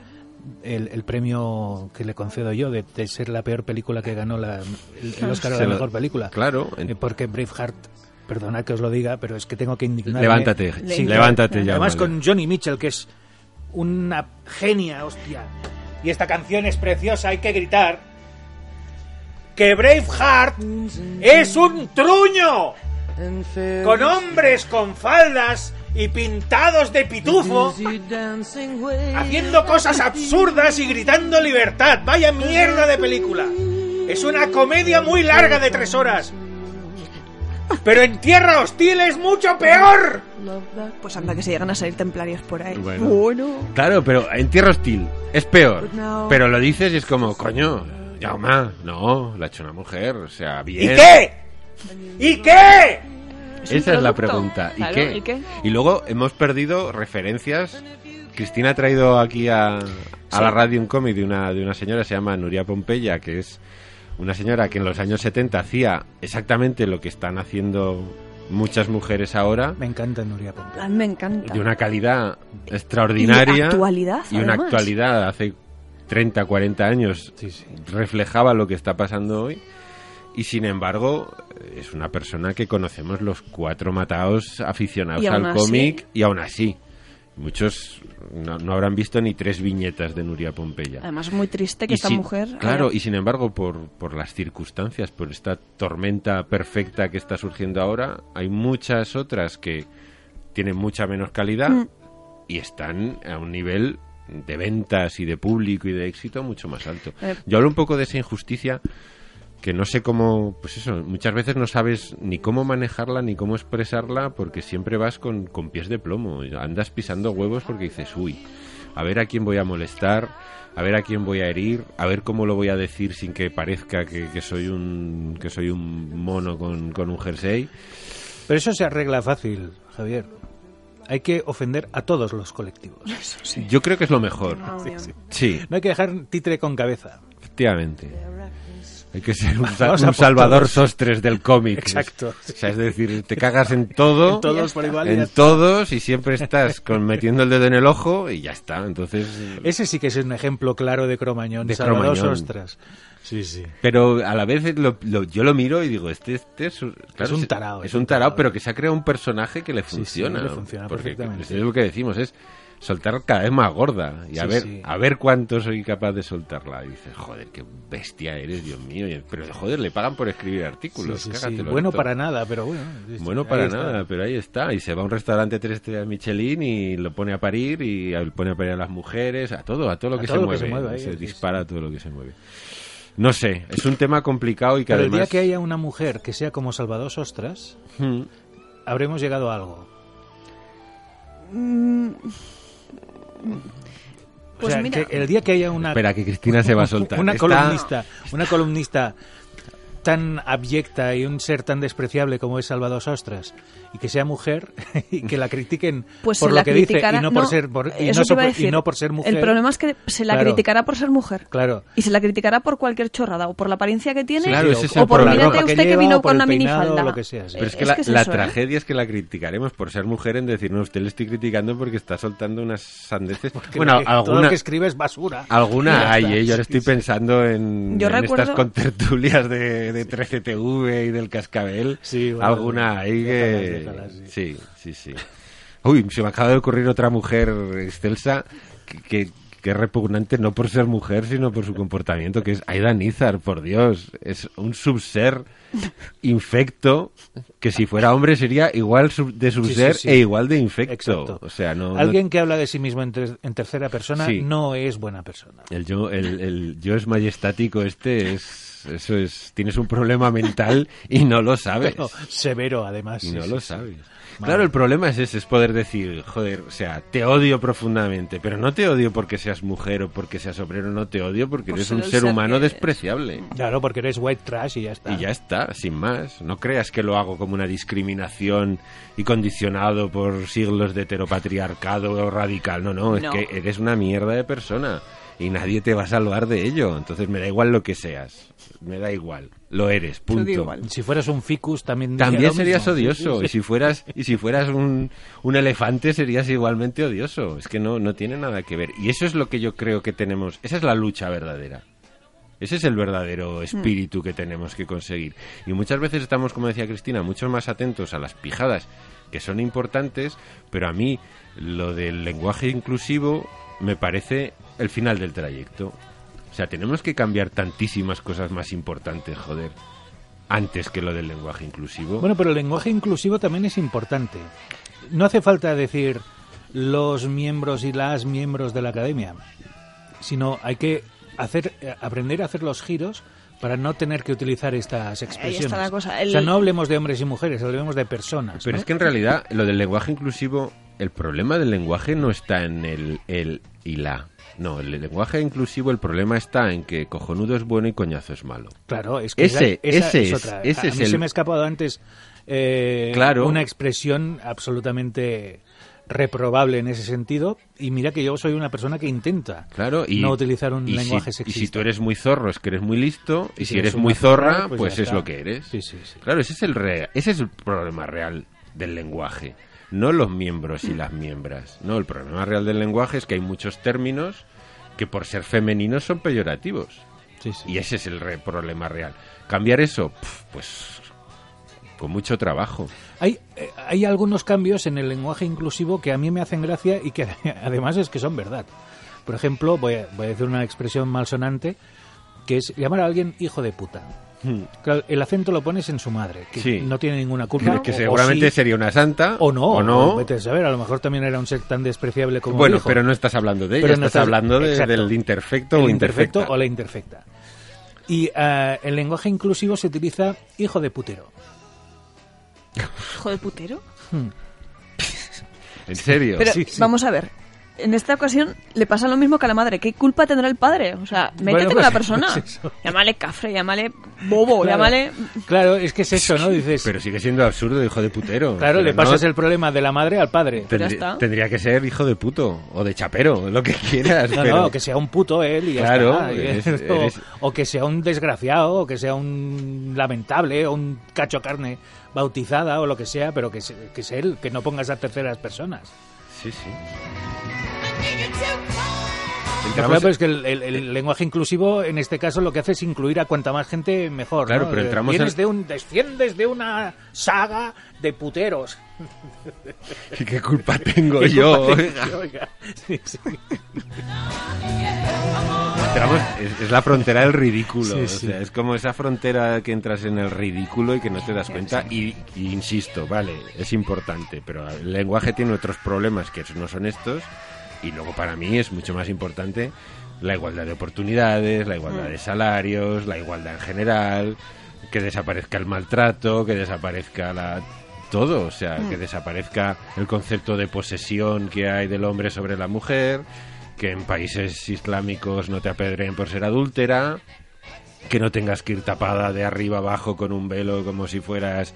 B: el, el premio que le concedo yo de, de ser la peor película que ganó la- el, el Oscar a la mejor película.
A: Claro, en-
B: Eh, porque Braveheart, perdonad que os lo diga, pero es que tengo que indignarme.
A: Levántate,
C: Sí,
A: levántate ya.
B: Además
A: vale.
B: con Johnny Mitchell, que es una genia, hostia. Y esta canción es preciosa, hay que gritar. Que Braveheart es un truño. Con hombres con faldas y pintados de pitufo. Haciendo cosas absurdas y gritando libertad. Vaya mierda de película. Es una comedia muy larga de tres horas. Pero en Tierra Hostil es mucho peor.
C: Pues anda que se llegan a salir templarios por ahí.
A: Bueno. Claro, pero en Tierra Hostil es peor. Pero lo dices y es como, coño, No, lo ha hecho una mujer, o sea,
B: ¿Y
A: bien.
B: qué? ¿Y qué?
C: Es un
A: Esa es la pregunta. ¿Y,
C: Claro,
A: qué?
C: ¿y qué?
A: Y luego hemos perdido referencias. Cristina ha traído aquí a, a
C: Sí.
A: la radio un cómic de una, de una señora, se llama Nuria Pompeya, que es una señora que en los años 70 hacía exactamente lo que están haciendo muchas mujeres ahora,
B: Me encanta Nuria Pompe.
C: A mí me encanta.
A: de una calidad extraordinaria.
C: Y actualidad,
A: y una actualidad hace 30, 40 años
B: Sí, sí.
A: reflejaba lo que está pasando hoy. Y sin embargo, es una persona que conocemos los cuatro matados aficionados al cómic y aún así. Muchos no, no habrán visto ni tres viñetas de Nuria Pompeya.
C: Además, muy triste que
A: Y
C: esta
A: sin-
C: mujer.
A: Claro,
C: haya-
A: y sin embargo, por, por las circunstancias, por esta tormenta perfecta que está surgiendo ahora, hay muchas otras que tienen mucha menos calidad
C: Mm.
A: y están a un nivel de ventas y de público y de éxito mucho más alto.
C: Eh.
A: Yo hablo un poco de esa injusticia que no sé cómo, pues eso, muchas veces no sabes ni cómo manejarla ni cómo expresarla porque siempre vas con, con pies de plomo, andas pisando huevos porque dices, uy, a ver a quién voy a molestar, a ver a quién voy a herir, a ver cómo lo voy a decir sin que parezca que, que soy un que soy un mono con, con un jersey.
B: Pero eso se arregla fácil, Javier. Hay que ofender a todos los colectivos.
A: Yo creo que es lo mejor. Sí,
B: No hay que dejar títere con cabeza.
A: efectivamente. Hay que ser un, Salvador
B: todos.
A: Sostres del cómic.
B: Exacto.
A: O sea, es decir, te cagas en todo,
B: En todos por igual. y ya
A: en
B: está.
A: todos y siempre estás con metiendo el dedo en el ojo y ya está. Entonces,
B: Ese sí que es un ejemplo claro de Cromañón.
A: De
B: Salvador
A: Cromañón.
B: Ostras. Sí, sí.
A: Pero a la vez lo- lo- yo lo miro y digo, este, este es, un-
B: tarao,
A: Es un tarao, pero que se ha creado un personaje que le
B: Sí, sí,
A: funciona.
B: le funciona
A: porque
B: perfectamente.
A: Es lo que decimos, es soltar cada vez más gorda y a
B: Sí,
A: ver
B: sí.
A: a ver cuánto soy capaz de soltarla. Y dices, joder, qué bestia eres, Dios mío. Pero joder, le pagan por escribir artículos.
B: Sí, sí, sí.
A: cágatelo,
B: Bueno para nada, pero bueno. sí, sí,
A: Bueno
B: ahí
A: para
B: está.
A: nada, pero ahí está. Y se va a un restaurante tres estrellas Michelin y lo pone a parir y pone a parir a las mujeres, a todo, a todo lo
B: A
A: que,
B: todo
A: se,
B: lo que
A: mueve.
B: se mueve ahí,
A: se
B: sí,
A: dispara a todo lo que se mueve. No sé, es un tema complicado y que
B: Pero el día
A: además...
B: que haya una mujer que sea como Salvador Sostras,
A: Hmm.
B: habremos llegado a algo.
C: Pues
B: o sea,
C: mira,
B: que el día que haya una
A: Espera, que Cristina se va a soltar.
B: una
A: Está-
B: columnista, una columnista tan abyecta y un ser tan despreciable como es Salvador Sostras y que sea mujer y que la critiquen
C: pues
B: por
C: se
B: lo
C: la
B: que dice y no por ser por, y no, y por ser mujer.
C: El problema es que se la
B: Claro.
C: criticará por ser mujer.
B: Claro.
C: Y se la criticará por cualquier chorrada, o por la apariencia que tiene,
A: Claro,
B: o,
C: por mírate
B: que
C: usted que
B: lleva,
C: vino
B: o por
C: con una minifalda.
B: lo que sea, sí.
A: Pero es que
C: Es
A: la,
C: que es
A: la
C: eso, ¿eh?
A: tragedia es que la criticaremos por ser mujer en decir, no, usted le estoy criticando porque está soltando unas sandeces.
B: Que
A: bueno,
B: que- todo
A: alguna,
B: lo que escribe es basura.
A: Alguna hay. ¿eh? Yo ahora estoy pensando en,
C: Yo
A: en estas contertulias de, de 13TV y del Cascabel.
B: Sí, bueno,
A: alguna que...
B: déjalas,
A: sí, sí, sí. Uy, se me acaba de ocurrir otra mujer excelsa que... que repugnante no por ser mujer, sino por su comportamiento, que es Aida Nizar, por Dios. Es un subser infecto que si fuera hombre sería igual sub- de subser
B: Sí, sí, sí.
A: e igual de infecto.
B: Exacto.
A: O sea, no... no-
B: Alguien que habla de sí mismo en, ter- en tercera persona no es buena persona.
A: El yo, el, el yo es majestático este es, eso es, tienes un problema mental y no lo sabes.
B: Pero severo, además.
A: Y
B: sí,
A: no
B: sí,
A: lo sabes. Claro, el problema es ese, es poder decir, joder, o sea, te odio profundamente, pero no te odio porque seas mujer o porque seas obrero, no te odio porque
C: Por
A: eres un ser
C: ser
A: humano despreciable.
B: Claro, porque eres white trash y ya está.
A: Y ya está, sin más. No creas que lo hago como una discriminación y condicionado por siglos de heteropatriarcado o radical. No, no, es
C: No.
A: que eres una mierda de persona y nadie te va a salvar de ello. Entonces me da igual lo que seas. Me da igual. Lo eres, punto.
C: igual.
B: Si fueras un ficus también
A: También serías
B: mismo.
A: odioso.
B: Sí, sí,
A: Y si fueras, y si fueras un, un elefante serías igualmente odioso. Es que no, no tiene nada que ver. Y eso es lo que yo creo que tenemos. Esa es la lucha verdadera. Ese es el verdadero espíritu que tenemos que conseguir. Y muchas veces estamos, como decía Cristina, mucho más atentos a las pijadas que son importantes, pero a mí lo del lenguaje inclusivo me parece el final del trayecto. O sea, tenemos que cambiar tantísimas cosas más importantes, joder, antes que lo del lenguaje inclusivo.
B: Bueno, pero el lenguaje inclusivo también es importante. No hace falta decir los miembros y las miembros de la academia, sino hay que hacer eh, aprender a hacer los giros para no tener que utilizar estas expresiones.
C: la cosa. El-
B: O sea, no hablemos de hombres y mujeres, hablemos de personas.
A: Pero
B: ¿no?
A: es que en realidad lo del lenguaje inclusivo, el problema del lenguaje no está en el, el y la. No, el lenguaje inclusivo, el problema está en que cojonudo es bueno y coñazo es malo.
B: Claro, es que
A: Ese-
B: esa, esa
A: ese
B: es,
A: es-
B: otra.
A: ese
B: a
A: es
B: mí se me ha escapado antes eh,
A: Claro.
B: una expresión absolutamente reprobable en ese sentido y mira que yo soy una persona que intenta
A: Claro, y
B: no utilizar un
A: y si-
B: lenguaje
A: Y si tú eres muy zorro es que eres muy listo, y,
B: Y
A: si
B: si
A: eres muy zorra,
B: zorra,
A: pues,
B: pues
A: es lo que eres.
B: Sí, sí, sí.
A: Claro, ese es el re- ese es el problema real del lenguaje, no los miembros y las miembras. No, el problema real del lenguaje es que hay muchos términos que por ser femeninos son peyorativos.
B: Sí, sí.
A: Y ese es el re- problema real. Cambiar eso, pues con mucho trabajo.
B: Hay, eh, hay algunos cambios en el lenguaje inclusivo que a mí me hacen gracia y que además es que son verdad. Por ejemplo, voy a, voy a decir una expresión malsonante, que es llamar a alguien hijo de puta. Claro, el acento lo pones en su madre, que
A: Sí.
B: no tiene ninguna culpa.
A: que
B: o- o
A: seguramente
B: sí,
A: sería una santa.
B: o no,
A: O no.
B: vete a saber, a lo mejor también era un ser tan despreciable como
A: bueno,
B: dijo.
A: pero no estás hablando de ella,
B: Pero no
A: estás,
B: estás-
A: hablando de- del imperfecto
B: el
A: o
B: imperfecto o la imperfecta. Y eh, el lenguaje inclusivo se utiliza hijo de putero.
C: Hijo de putero.
A: ¿En serio?
C: Pero
B: Sí, sí.
C: vamos a ver. En esta ocasión le pasa lo mismo que a la madre. ¿Qué culpa tendrá el padre? O sea, métete
B: Bueno,
C: con
B: pues-
C: la persona.
B: pues
C: llámale cafre, llámale bobo,
B: Claro.
C: llámale...
B: Claro, es que es eso, ¿no? Dices,
A: Pero sigue siendo absurdo, hijo de putero.
B: claro, le
A: no-
B: pasas el problema de la madre al padre.
A: Tendrí-
C: está.
A: Tendría que ser hijo de puto o de chapero, lo que quieras.
B: No,
A: pero-
B: no, que sea un puto él y ya
A: Claro,
B: está.
A: Eres-
B: o,
A: eres-
B: o que sea un desgraciado, o que sea un lamentable, o un cacho carne bautizada, o lo que sea, pero que, que es él, que no pongas a terceras personas.
A: Sí, sí.
B: Claro, pero es que el, el- el lenguaje inclusivo en este caso lo que hace es incluir a cuanta más gente mejor.
A: Claro,
B: ¿no?
A: pero
B: Eh,
A: entramos
B: Vienes
A: en-
B: de un, desciendes de una saga de puteros.
A: ¿Qué culpa tengo
B: ¿Qué
A: yo?
B: culpa
A: oiga?
B: tengo? Oiga, sí, sí.
A: Entramos- es, es la frontera del ridículo.
B: Sí,
A: o sea, es como esa frontera que entras en el ridículo y que no te das cuenta. Y, y insisto, vale, es importante, pero el lenguaje tiene otros problemas que no son estos. Y luego para mí es mucho más importante la igualdad de oportunidades, la igualdad de salarios, la igualdad en general, que desaparezca el maltrato, que desaparezca la todo, o sea, que desaparezca el concepto de posesión que hay del hombre sobre la mujer, que en países islámicos no te apedreen por ser adúltera, que no tengas que ir tapada de arriba abajo con un velo como si fueras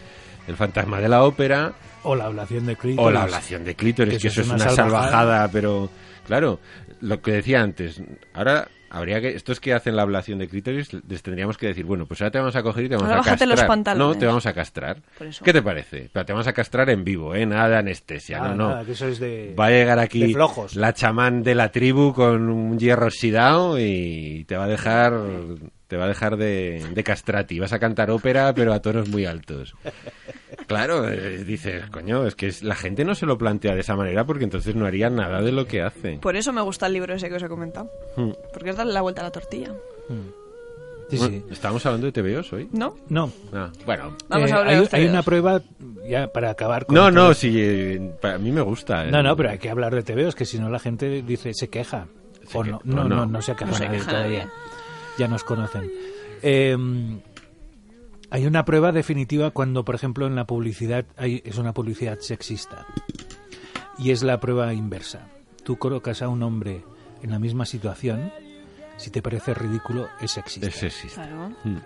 A: el fantasma de la ópera,
B: O la ablación de clítoris.
A: o la ablación de clítoris,
B: Que
A: que
B: eso es una salvajada.
A: salvajada, pero claro, lo que decía antes, ahora habría que, estos que hacen la ablación de clítoris, les tendríamos que decir, bueno, pues ahora te vamos a coger y te vamos
C: Ahora
A: a castrar.
C: los pantalones.
A: No, te vamos a castrar.
C: Por eso.
A: ¿Qué te parece? Pero te vamos a castrar en vivo, ¿eh? Nada de anestesia,
B: Nada,
A: no, no.
B: nada, que eso es de...
A: Va a llegar aquí
B: de flojos.
A: la chamán de la tribu con un hierro oxidado y te va a dejar te va a dejar de, de castrati. Vas a cantar ópera, pero a tonos muy altos. Claro, eh, dices, coño, es que es- la gente no se lo plantea de esa manera porque entonces no haría nada de lo que hace.
C: Por eso me gusta el libro ese que os he comentado.
A: Hmm.
C: Porque es darle la vuelta a la tortilla.
B: Sí, sí.
A: Bueno, ¿Estábamos hablando de TVOs hoy?
C: ¿No?
B: No.
A: Ah, bueno.
C: Vamos
B: Eh,
C: a hablar
B: hay, hay una prueba, ya para acabar con...
A: No, no, sí, eh, para mí me gusta. eh.
B: No, no, pero hay que hablar de TVOs, que si no la gente dice, se queja.
A: Se
B: o
A: que-
B: no, no,
A: no.
B: no, no se queja
C: No se queja
B: todavía.
C: nadie.
B: Ya nos conocen. Eh, hay una prueba definitiva cuando, por ejemplo, en la publicidad hay, es una publicidad sexista. Y es la prueba inversa. Tú colocas a un hombre en la misma situación, si te parece ridículo, es sexista.
A: Es sexista.
C: Claro.
A: Mm.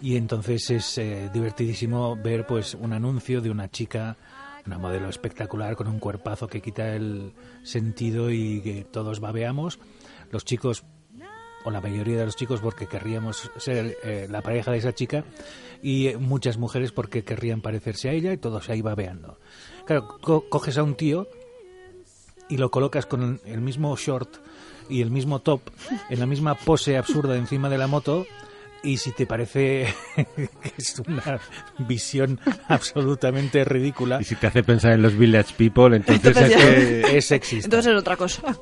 B: Y entonces es eh, divertidísimo ver pues un anuncio de una chica, una modelo espectacular con un cuerpazo que quita el sentido y que todos babeamos. Los chicos, o la mayoría de los chicos, porque querríamos ser eh, la pareja de esa chica, y eh, muchas mujeres porque querrían parecerse a ella y todos ahí babeando. Claro, co- coges a un tío y lo colocas con el mismo short y el mismo top, en la misma pose absurda encima de la moto, y si te parece que es una visión absolutamente ridícula,
A: Y si te hace pensar en los Village People, entonces,
C: Entonces
A: es que-
B: es sexista.
C: Entonces es otra cosa.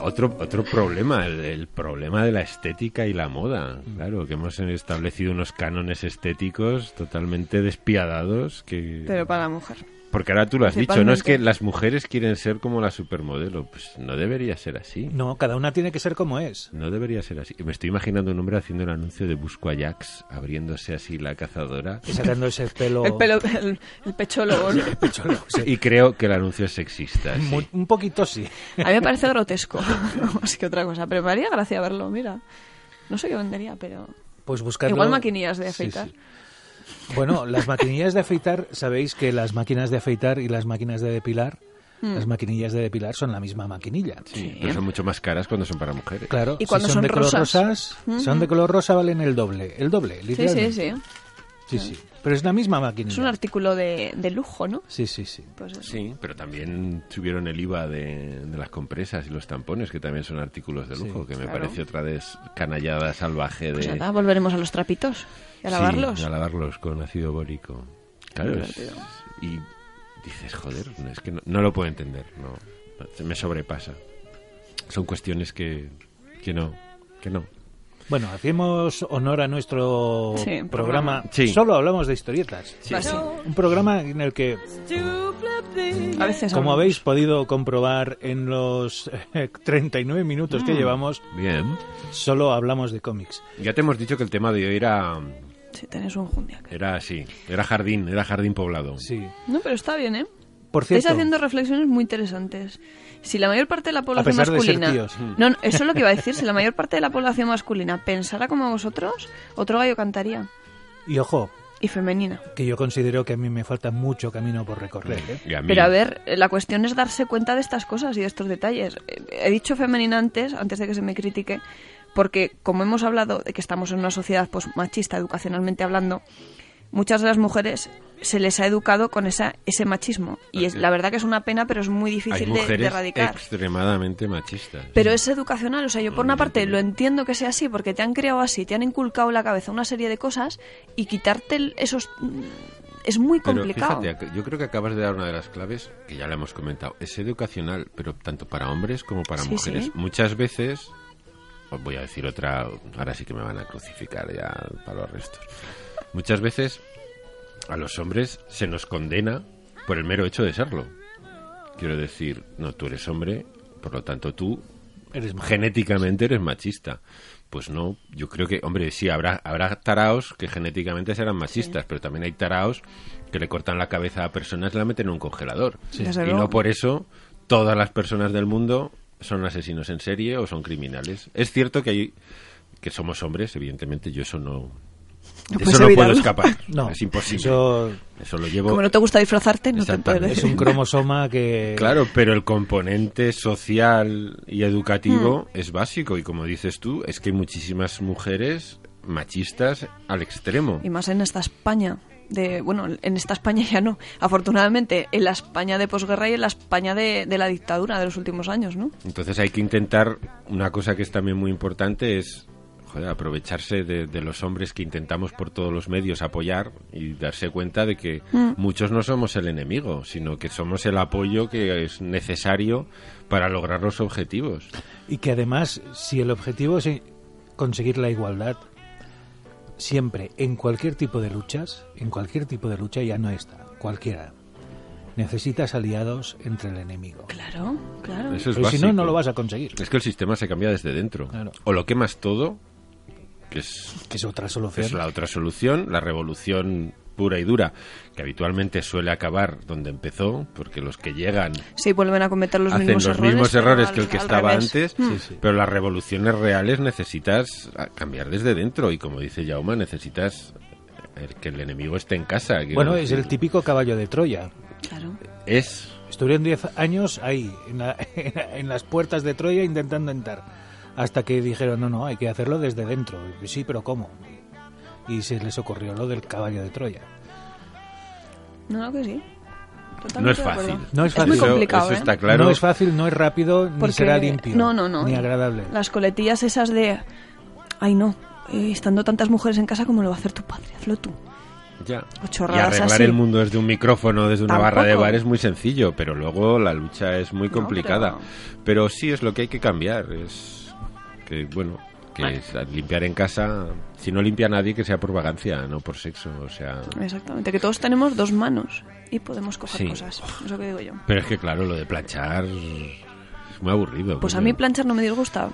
A: Otro, otro problema, el, el problema de la estética y la moda. Claro, que hemos establecido unos cánones estéticos totalmente despiadados que...
C: Pero para la mujer.
A: Porque ahora tú lo has dicho, no es que las mujeres quieren ser como la supermodelo. Pues no debería ser así.
B: No, cada una tiene que ser como es.
A: No debería ser así. Me estoy imaginando un hombre haciendo el anuncio de Busco Ajax, abriéndose así la cazadora.
B: Y sacando ese pelo...
C: El, pelo, el, el pechólogo. ¿no?
B: pecholo, sí.
A: Y creo que el anuncio es sexista. sí.
B: Mu- Un poquito sí.
C: A mí me parece grotesco. Más que otra cosa. Pero me haría gracia verlo, mira. No sé qué vendería, pero...
B: Pues buscando...
C: Igual maquinillas de
B: Sí,
C: afeitar.
B: Sí. Bueno, las maquinillas de afeitar, sabéis que las máquinas de afeitar y las máquinas de depilar,
C: Mm.
B: las maquinillas de depilar son la misma maquinilla.
A: Sí, pero son mucho más caras cuando son para mujeres.
B: Claro,
C: Y cuando
B: si
C: son
B: son, de color
C: rosas.
B: rosas, son de color rosa valen el doble, el doble,
C: Sí,
B: literalmente.
C: sí, sí.
B: Sí, sí. Pero es la misma maquinilla.
C: Es un artículo de, de lujo, ¿no?
B: Sí, sí, sí.
C: Pues.
A: Sí, pero también subieron el IVA de, de las compresas y los tampones, que también son artículos de lujo, que me
C: claro.
A: parece otra des canallada salvaje de...
C: Pues nada, volveremos a los trapitos y a
A: Sí,
C: lavarlos.
A: a lavarlos con ácido bórico. Claro, es- y dices, joder, es que no, no lo puedo entender, no, se me sobrepasa. Son cuestiones que, que no, que no.
B: Bueno, hacemos honor a nuestro
C: Sí,
B: programa.
C: programa.
A: Sí.
B: Solo hablamos de historietas.
C: Vale.
B: Un programa en el que,
C: A veces
B: como
C: hablamos.
B: habéis podido comprobar en los eh, 39 minutos
C: Mm.
B: que llevamos,
A: Bien.
B: solo hablamos de cómics.
A: Ya te hemos dicho que el tema de hoy era,
C: Sí, tenés un jundia.
A: era así, era jardín, era jardín poblado.
B: Sí.
C: No, pero está bien, ¿eh?
B: Por
C: Estáis
B: cierto,
C: haciendo reflexiones muy interesantes. Si la mayor parte de la población
B: pesar de ser
C: masculina.
B: tíos.
C: No, no, eso es lo que iba a decir. Si la mayor parte de la población masculina pensara como vosotros, otro gallo cantaría.
B: y ojo,
C: Y femenina.
B: que yo considero que a mí me falta mucho camino por recorrer. ¿eh?
A: Y a
C: Pero a ver, eh, la cuestión es darse cuenta de estas cosas y de estos detalles. Eh, He dicho femenina antes, antes de que se me critique, porque como hemos hablado de que estamos en una sociedad pues machista educacionalmente hablando, muchas de las mujeres se les ha educado con esa, ese machismo. Y es, la verdad que es una pena, pero es muy
A: Hay
C: difícil de, de erradicar.
A: extremadamente machistas.
C: Pero es educacional, o sea, yo por una parte lo entiendo que sea así, porque te han creado así, te han inculcado en la cabeza una serie de cosas y quitarte esos... mm, Es muy
A: Pero
C: complicado.
A: fíjate, yo creo que acabas de dar una de las claves que ya la hemos comentado. Es educacional, pero tanto para hombres como para
C: Sí,
A: mujeres.
C: sí.
A: Muchas veces, os voy a decir otra, ahora sí que me van a crucificar ya para los restos. Muchas veces a los hombres se nos condena por el mero hecho de serlo. Quiero decir, no, tú eres hombre, por lo tanto tú
B: Eres
A: genéticamente eres machista. Pues no, yo creo que, hombre, sí, habrá, habrá taraos que genéticamente serán machistas, pero también hay taraos que le cortan la cabeza a personas y la meten en un congelador. Y no por eso todas las personas del mundo son asesinos en serie o son criminales. Es cierto que hay que somos hombres, evidentemente, yo eso no...
C: No
A: de eso no puedo escapar.
B: No,
A: es imposible.
B: Eso
A: Eso lo llevo...
C: Como no te gusta disfrazarte, no te puedes.
B: es un cromosoma que...
A: Claro, pero el componente social y educativo
C: Mm.
A: es básico y como dices tú, es que hay muchísimas mujeres machistas al extremo.
C: Y más en esta España. De, bueno, en esta España ya no. Afortunadamente, en la España de posguerra y en la España de, de la dictadura de los últimos años, ¿no?
A: Entonces hay que intentar, una cosa que es también muy importante es joder, aprovecharse de, de los hombres que intentamos por todos los medios apoyar y darse cuenta de que
C: Mm.
A: muchos no somos el enemigo, sino que somos el apoyo que es necesario para lograr los objetivos.
B: Y que además, si el objetivo es conseguir la igualdad, siempre, en cualquier tipo de luchas, en cualquier tipo de lucha, ya no está, cualquiera, necesitas aliados entre el enemigo.
C: Claro, claro.
A: Eso es
B: si no, no lo vas a conseguir.
A: Es que el sistema se cambia desde dentro.
B: Claro.
A: O lo quemas todo, que es,
B: Que es otra
A: que
B: solución.
A: es la otra solución, la revolución pura y dura, que habitualmente suele acabar donde empezó, porque los que llegan
C: Sí, vuelven a cometer los
A: hacen
C: mismos
A: los
C: errores.
A: mismos errores
C: al-
A: que el que estaba
C: revés.
A: antes,
C: Mm.
B: Sí, sí.
A: pero las revoluciones reales necesitas ah, cambiar desde dentro y como dice Jauma, necesitas que el enemigo esté en casa.
B: Bueno, es el típico caballo de Troya.
C: Claro.
A: Es
B: Estuvieron 10 años ahí, en, la- en las puertas de Troya, intentando entrar. Hasta que dijeron, no, no, hay que hacerlo desde dentro. Y, sí, pero ¿cómo? Y se les ocurrió lo del caballo de Troya.
C: No, no, que sí. Totalmente
A: no es fácil.
B: No es
C: Es muy
B: fácil.
C: complicado,
A: eso
C: ¿eh?
A: está claro.
B: No es fácil, no es rápido, ni
C: Porque-
B: será limpio.
C: No, no, no.
B: Ni agradable.
C: Las coletillas esas de... Ay, no. eh, estando tantas mujeres en casa, ¿cómo lo va a hacer tu padre? Hazlo tú.
A: Ya.
C: O
A: Y arreglar
C: así.
A: el mundo desde un micrófono, desde una
C: Tampoco.
A: barra de bar es muy sencillo, pero luego la lucha es muy
C: No,
A: complicada.
C: pero-
A: pero... sí es lo que hay que cambiar, es que bueno, que es limpiar en casa, si no limpia nadie que sea por vagancia, no por sexo, o sea,
C: Exactamente, que todos tenemos dos manos y podemos coger
A: Sí.
C: cosas. Es lo que digo yo.
A: pero es que claro, lo de planchar es muy aburrido.
C: Pues a mí planchar no me disgusta.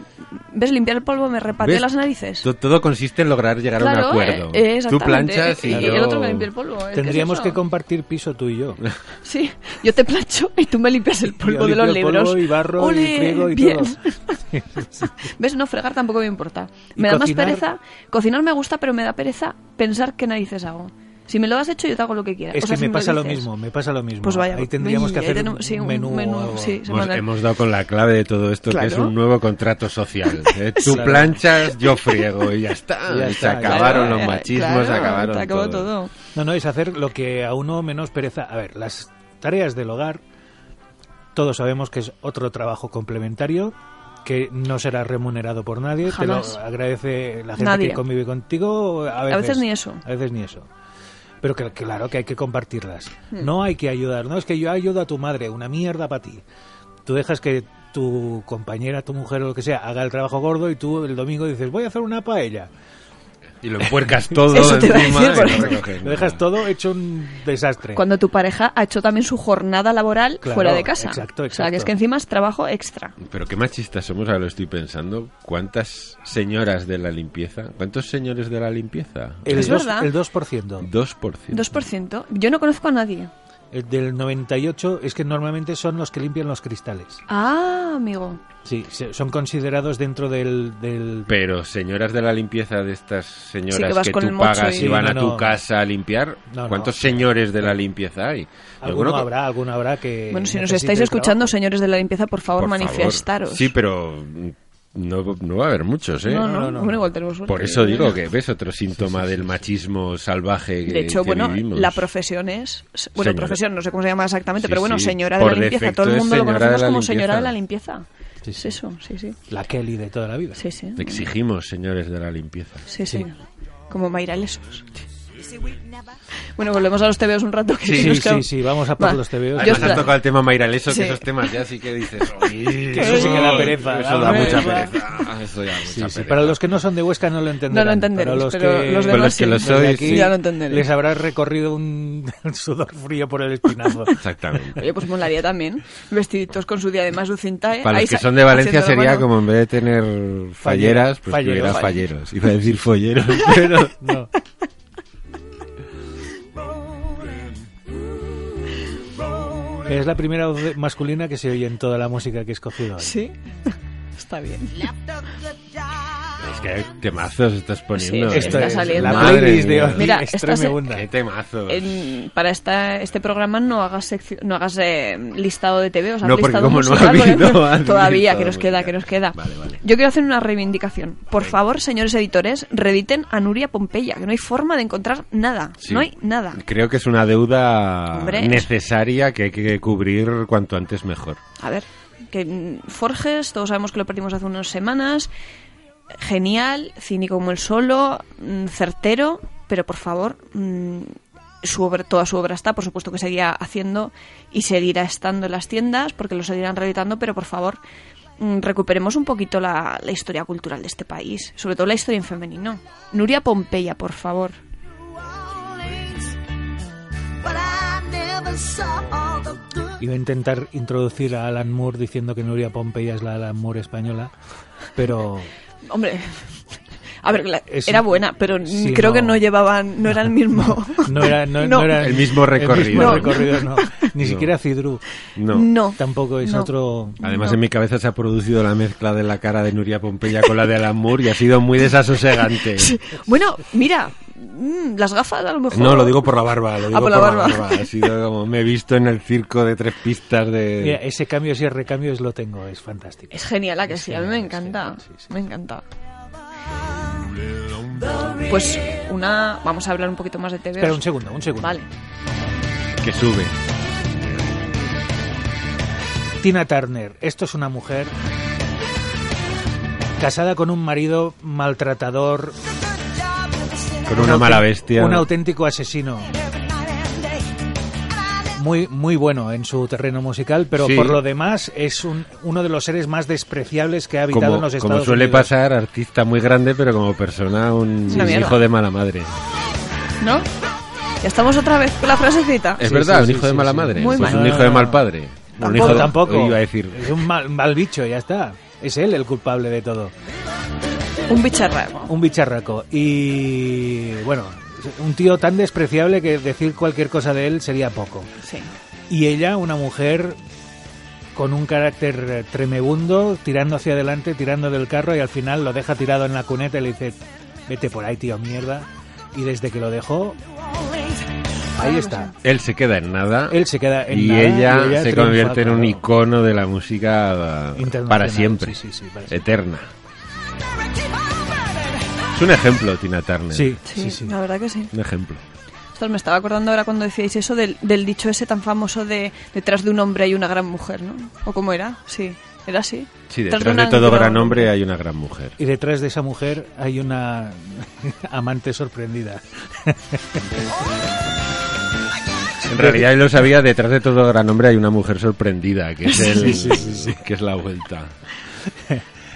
C: ¿Ves? Limpiar el polvo me repateo
A: ¿Ves?
C: las narices.
A: To- Todo consiste en lograr llegar a un acuerdo.
C: eh, eh,
A: Tú planchas y,
C: y
A: yo...
C: el otro el polvo. ¿eh? ¿Qué es
B: Tendríamos que compartir piso tú y yo.
C: Sí, yo te plancho y tú me limpias el polvo
B: Yo
C: de los libros.
B: polvo y barro y
C: ¡Ole!
B: friego y
C: Bien.
B: todo.
C: ¿Ves? No, fregar tampoco me importa.
B: ¿Y
C: Me da más pereza. Cocinar me gusta, pero me da pereza pensar qué narices hago. Si me lo has hecho, yo te hago lo que quieras.
B: Es
C: O sea,
B: que
C: si
B: me pasa lo mismo, me pasa lo mismo.
C: Pues vaya.
B: Ahí tendríamos que hacer
C: tenemos- sí,
B: un menú. o algo.
C: sí,
A: Hemos, dado con la clave de todo esto, que es un nuevo contrato social. ¿eh? Tú
B: Claro.
A: planchas, yo friego y ya está.
B: Y ya
A: Y
B: está,
A: se acabaron
C: Claro,
A: los machismos,
C: claro,
A: se acabaron
C: se acabó
A: todo.
C: todo.
B: No, no, es hacer lo que a uno menos pereza. A ver, las tareas del hogar, todos sabemos que es otro trabajo complementario que no será remunerado por nadie.
C: Jamás.
B: Te lo agradece la gente
C: Nadie.
B: que convive contigo. A veces,
C: veces ni eso.
B: A veces ni eso. Pero que, claro que hay que compartirlas.
C: Hmm.
B: No hay que ayudar. No es que yo ayudo a tu madre, una mierda para ti. Tú dejas que tu compañera, tu mujer o lo que sea haga el trabajo gordo y tú el domingo dices voy a hacer una paella.
A: Y lo empuercas todo
C: Eso te iba a
A: encima
C: decir,
A: y
C: porque-
A: recoges
B: Lo dejas todo hecho un desastre.
C: Cuando tu pareja ha hecho también su jornada laboral
B: Claro,
C: fuera de casa.
B: exacto,
C: O sea, que
B: exacto.
C: es que encima es trabajo extra.
A: Pero qué machistas somos, ahora lo estoy pensando. ¿Cuántas señoras de la limpieza? ¿Cuántos señores de la limpieza?
B: El,
C: Es
B: dos-
C: verdad.
B: el 2%.
A: 2%.
C: 2%. Yo no conozco a nadie.
B: El del 98 es que normalmente son los que limpian los cristales.
C: Ah, amigo.
B: Sí, son considerados dentro del... del-
A: Pero señoras de la limpieza de estas señoras
C: Sí, que
A: que,
C: vas con
A: tú pagas
C: y-
A: y van a tu
B: no.
A: casa a limpiar,
B: No, no.
A: ¿cuántos señores de la limpieza hay?
B: Alguno
A: que-
B: habrá, alguno habrá que...
C: Bueno, si nos estáis escuchando,
B: trabajo.
C: señores de la limpieza, por favor,
A: Por favor.
C: manifestaros.
A: Sí, pero no, no va a haber muchos, ¿eh?
C: No, no,
B: no,
C: igual tenemos suerte.
A: Por eso digo que ves otro síntoma del machismo salvaje que,
C: De hecho,
A: que
C: bueno,
A: vivimos.
C: la profesión es... Bueno,
A: Señora.
C: profesión, no sé cómo se llama exactamente,
A: Sí,
C: pero bueno,
A: sí,
C: señora de
A: por
C: la limpieza. Todo el mundo lo conocemos como señora de la
A: limpieza.
C: Es
B: sí.
C: eso, sí, sí.
B: La Kelly de toda la vida.
C: Sí, sí.
A: Exigimos, señores de la limpieza.
C: Sí, sí. Como Mayra Lesos. Bueno, volvemos a los TVOs un rato. Que
B: Sí,
C: nos
B: sí,
C: queda-
B: sí, vamos a por
C: Va.
B: los.
C: Yo
A: Además has tocado el tema Mayra Leso,
C: Sí.
A: que esos temas ya sí que dices... "Uy,
B: eso sí que da pereza,
A: Eso
B: da
A: mucha
C: pereza.
A: pereza. Eso da mucha
B: Sí, sí,
A: pereza.
B: Para los que no son de Huesca no lo entenderán.
C: No lo entenderéis,
B: Para los
C: pero
B: que,
C: los demás
A: los que
C: sí.
A: sois,
B: aquí
A: sí.
C: Ya lo entenderéis.
B: les habrá recorrido un, sudor frío por el espinazo.
A: Exactamente.
C: Oye, pues molaría también. Vestiditos con su día de más Lucintae.
A: Para
C: ahí
A: los que son de Valencia sería como en vez de tener falleras, pues
B: Falleros.
C: falleros.
A: Iba a decir folleros, pero...
B: No. Es la primera voz masculina que se oye en toda la música que he escogido hoy.
C: Sí. Está bien.
A: Es que temazos estás poniendo.
C: Sí,
B: Esto
C: está
B: es
C: saliendo.
B: la
A: Madre
B: playlist de hoy.
C: Mira,
B: es tremenda.
A: Qué temazos.
C: En- para esta, este programa no hagas seccio- no hagas eh, listado de TVOs, haz
A: No, porque
C: listado
A: como no ha habido,
C: todavía que nos queda, que nos queda.
A: Vale, vale.
C: Yo quiero hacer una reivindicación. Por favor, señores editores, rediten a Nuria Pompeya, que no hay forma de encontrar nada.
A: Sí.
C: No hay nada.
A: Creo que es una deuda
C: Hombre.
A: necesaria que hay que cubrir cuanto antes mejor.
C: A ver, que mm, Forges, todos sabemos que lo perdimos hace unas semanas. Genial, cínico como el solo, mm, certero, pero por favor, mm, su obra, toda su obra está, por supuesto que seguía haciendo y seguirá estando en las tiendas porque lo seguirán reeditando, pero por favor, mm, recuperemos un poquito la, la historia cultural de este país, sobre todo la historia en femenino. Nuria Pompeya, por favor.
B: Iba a intentar introducir a Alan Moore diciendo que Nuria Pompeya es la Alan Moore española, pero
C: Hombre, a ver, la-
B: Es-
C: era buena, pero
B: sí,
C: creo que
B: no.
C: no llevaban, no era el mismo.
B: no era, no,
C: No.
B: no era
A: El mismo recorrido.
B: mismo
C: No.
B: recorrido, no. Ni
A: No.
B: siquiera Cidru.
A: No.
C: No.
B: Tampoco es
C: No.
B: otro.
A: Además,
C: No.
A: en mi cabeza se ha producido la mezcla de la cara de Nuria Pompeya con la de Alan Moore y ha sido muy desasosegante.
C: Bueno, mira, mm, las gafas a lo mejor.
A: No, lo digo por la barba, lo digo
C: Ah, por la barba.
A: Ha sido como me he visto en el circo de tres pistas
B: Mira,
A: de...
B: ese cambios y recambios lo tengo, es fantástico.
C: Es genial, ¿a que
B: Es
C: sí? A mí me encanta.
B: sí, sí.
C: Me encanta. Pues una. Vamos a hablar un poquito más de TV.
B: Espera un segundo, un segundo.
C: Vale.
A: que sube.
B: Tina Turner, esto es una mujer casada con un marido maltratador,
A: Con
B: un
A: una mala bestia.
B: un auténtico asesino. Muy, muy bueno en su terreno musical, pero
A: Sí.
B: por lo demás es un, uno de los seres más despreciables que ha habitado
A: como,
B: en los
A: como
B: Estados
A: suele
B: Unidos.
A: pasar, artista muy grande, pero como persona un hijo de mala madre.
C: ¿No? Ya estamos otra vez con la frasecita.
A: Es
B: Sí,
A: verdad,
B: sí,
A: un
B: sí,
A: hijo de mala
B: sí.
A: madre.
C: Muy
A: pues
C: mal.
A: un hijo de mal padre. Un
B: Tampoco,
A: hijo de-
B: tampoco.
A: Iba a decir.
B: Es un mal, mal bicho, ya está. Es él el culpable de todo.
C: Un bicharraco.
B: Un bicharraco. Y bueno, un tío tan despreciable que decir cualquier cosa de él sería poco.
C: Sí.
B: Y ella, una mujer con un carácter tremebundo, tirando hacia adelante, tirando del carro y al final lo deja tirado en la cuneta y le dice, vete por ahí, tío, mierda. Y desde que lo dejó, ahí está.
A: Él se queda en nada.
B: Él se queda en
A: y,
B: nada
A: ella
B: y ella
A: se convierte en un icono de la música
B: Internacional,
A: para siempre,
B: sí, sí, sí, para siempre.
A: eterna. Es un ejemplo, Tina Turner.
B: Sí,
C: Sí,
B: sí, sí.
C: la verdad que sí.
A: Un ejemplo.
C: Ostras, me estaba acordando ahora cuando decíais eso del, del dicho ese tan famoso de detrás de un hombre hay una gran mujer, ¿no? ¿O cómo era? Sí, era así.
A: Sí,
C: Detrás
A: detrás de
C: una
A: todo gran
C: gran-
A: hombre hay una gran mujer.
B: Y detrás de esa mujer hay una amante sorprendida.
A: En realidad él lo sabía, detrás de todo gran hombre hay una mujer sorprendida, que es, el,
B: Sí, sí, sí, sí.
A: que es la vuelta.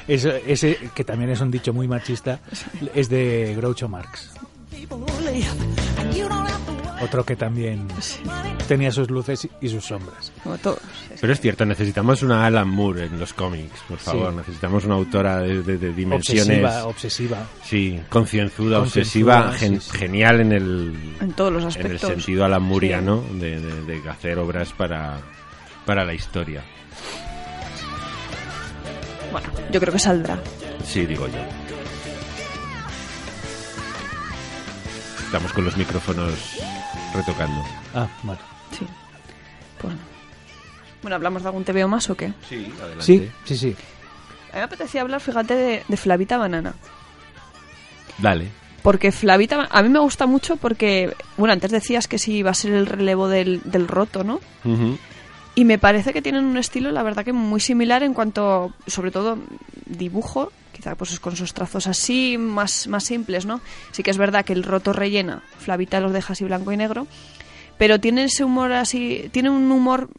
B: Eso- ese, que también es un dicho muy machista, es de Groucho Marx. Otro que también tenía sus luces y sus sombras.
C: Como todos.
A: Pero es cierto, necesitamos una Alan Moore en los cómics, por favor.
B: Sí.
A: Necesitamos una autora de, de- de dimensiones...
B: Obsesiva, obsesiva.
A: Sí, concienzuda, obsesiva,
B: sí,
A: gen-
B: sí.
A: genial en el,
C: En todos los
A: en el
C: aspectos.
A: sentido alamuriano de, de, de hacer obras para, para la historia.
C: Bueno, yo creo que saldrá.
A: Sí, digo yo. Estamos con los micrófonos retocando.
B: Ah, bueno.
C: Sí. Bueno. Bueno, ¿hablamos de algún TVO más o qué?
A: Sí, adelante.
B: Sí, sí, sí.
C: A mí me apetecía hablar, fíjate, de, de Flavita Banana.
A: Dale.
C: Porque Flavita, a mí me gusta mucho porque, bueno, antes decías que sí iba a ser el relevo del, del roto, ¿no?
A: Ujú.
C: Y me parece que tienen un estilo, la verdad que muy similar en cuanto, sobre todo, dibujo, quizá pues con sus trazos así, más, más simples, ¿no? Sí que es verdad que el roto rellena, Flavita los deja así blanco y negro, pero tiene ese humor así, tiene un humor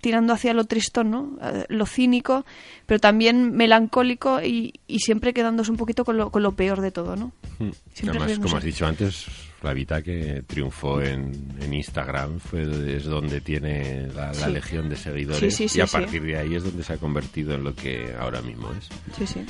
C: tirando hacia lo tristón, ¿no? Eh, Lo cínico, pero también melancólico y, y siempre quedándose un poquito con lo, con lo peor de todo, ¿no?
A: Mm.
C: Siempre
A: Además,
C: riéndose.
A: como has dicho antes, Flavita que triunfó en, en Instagram fue es donde tiene la, la
C: Sí.
A: legión de seguidores
C: Sí, sí, sí,
A: y a partir de ahí es donde se ha convertido en lo que ahora mismo es.
C: Sí, sí.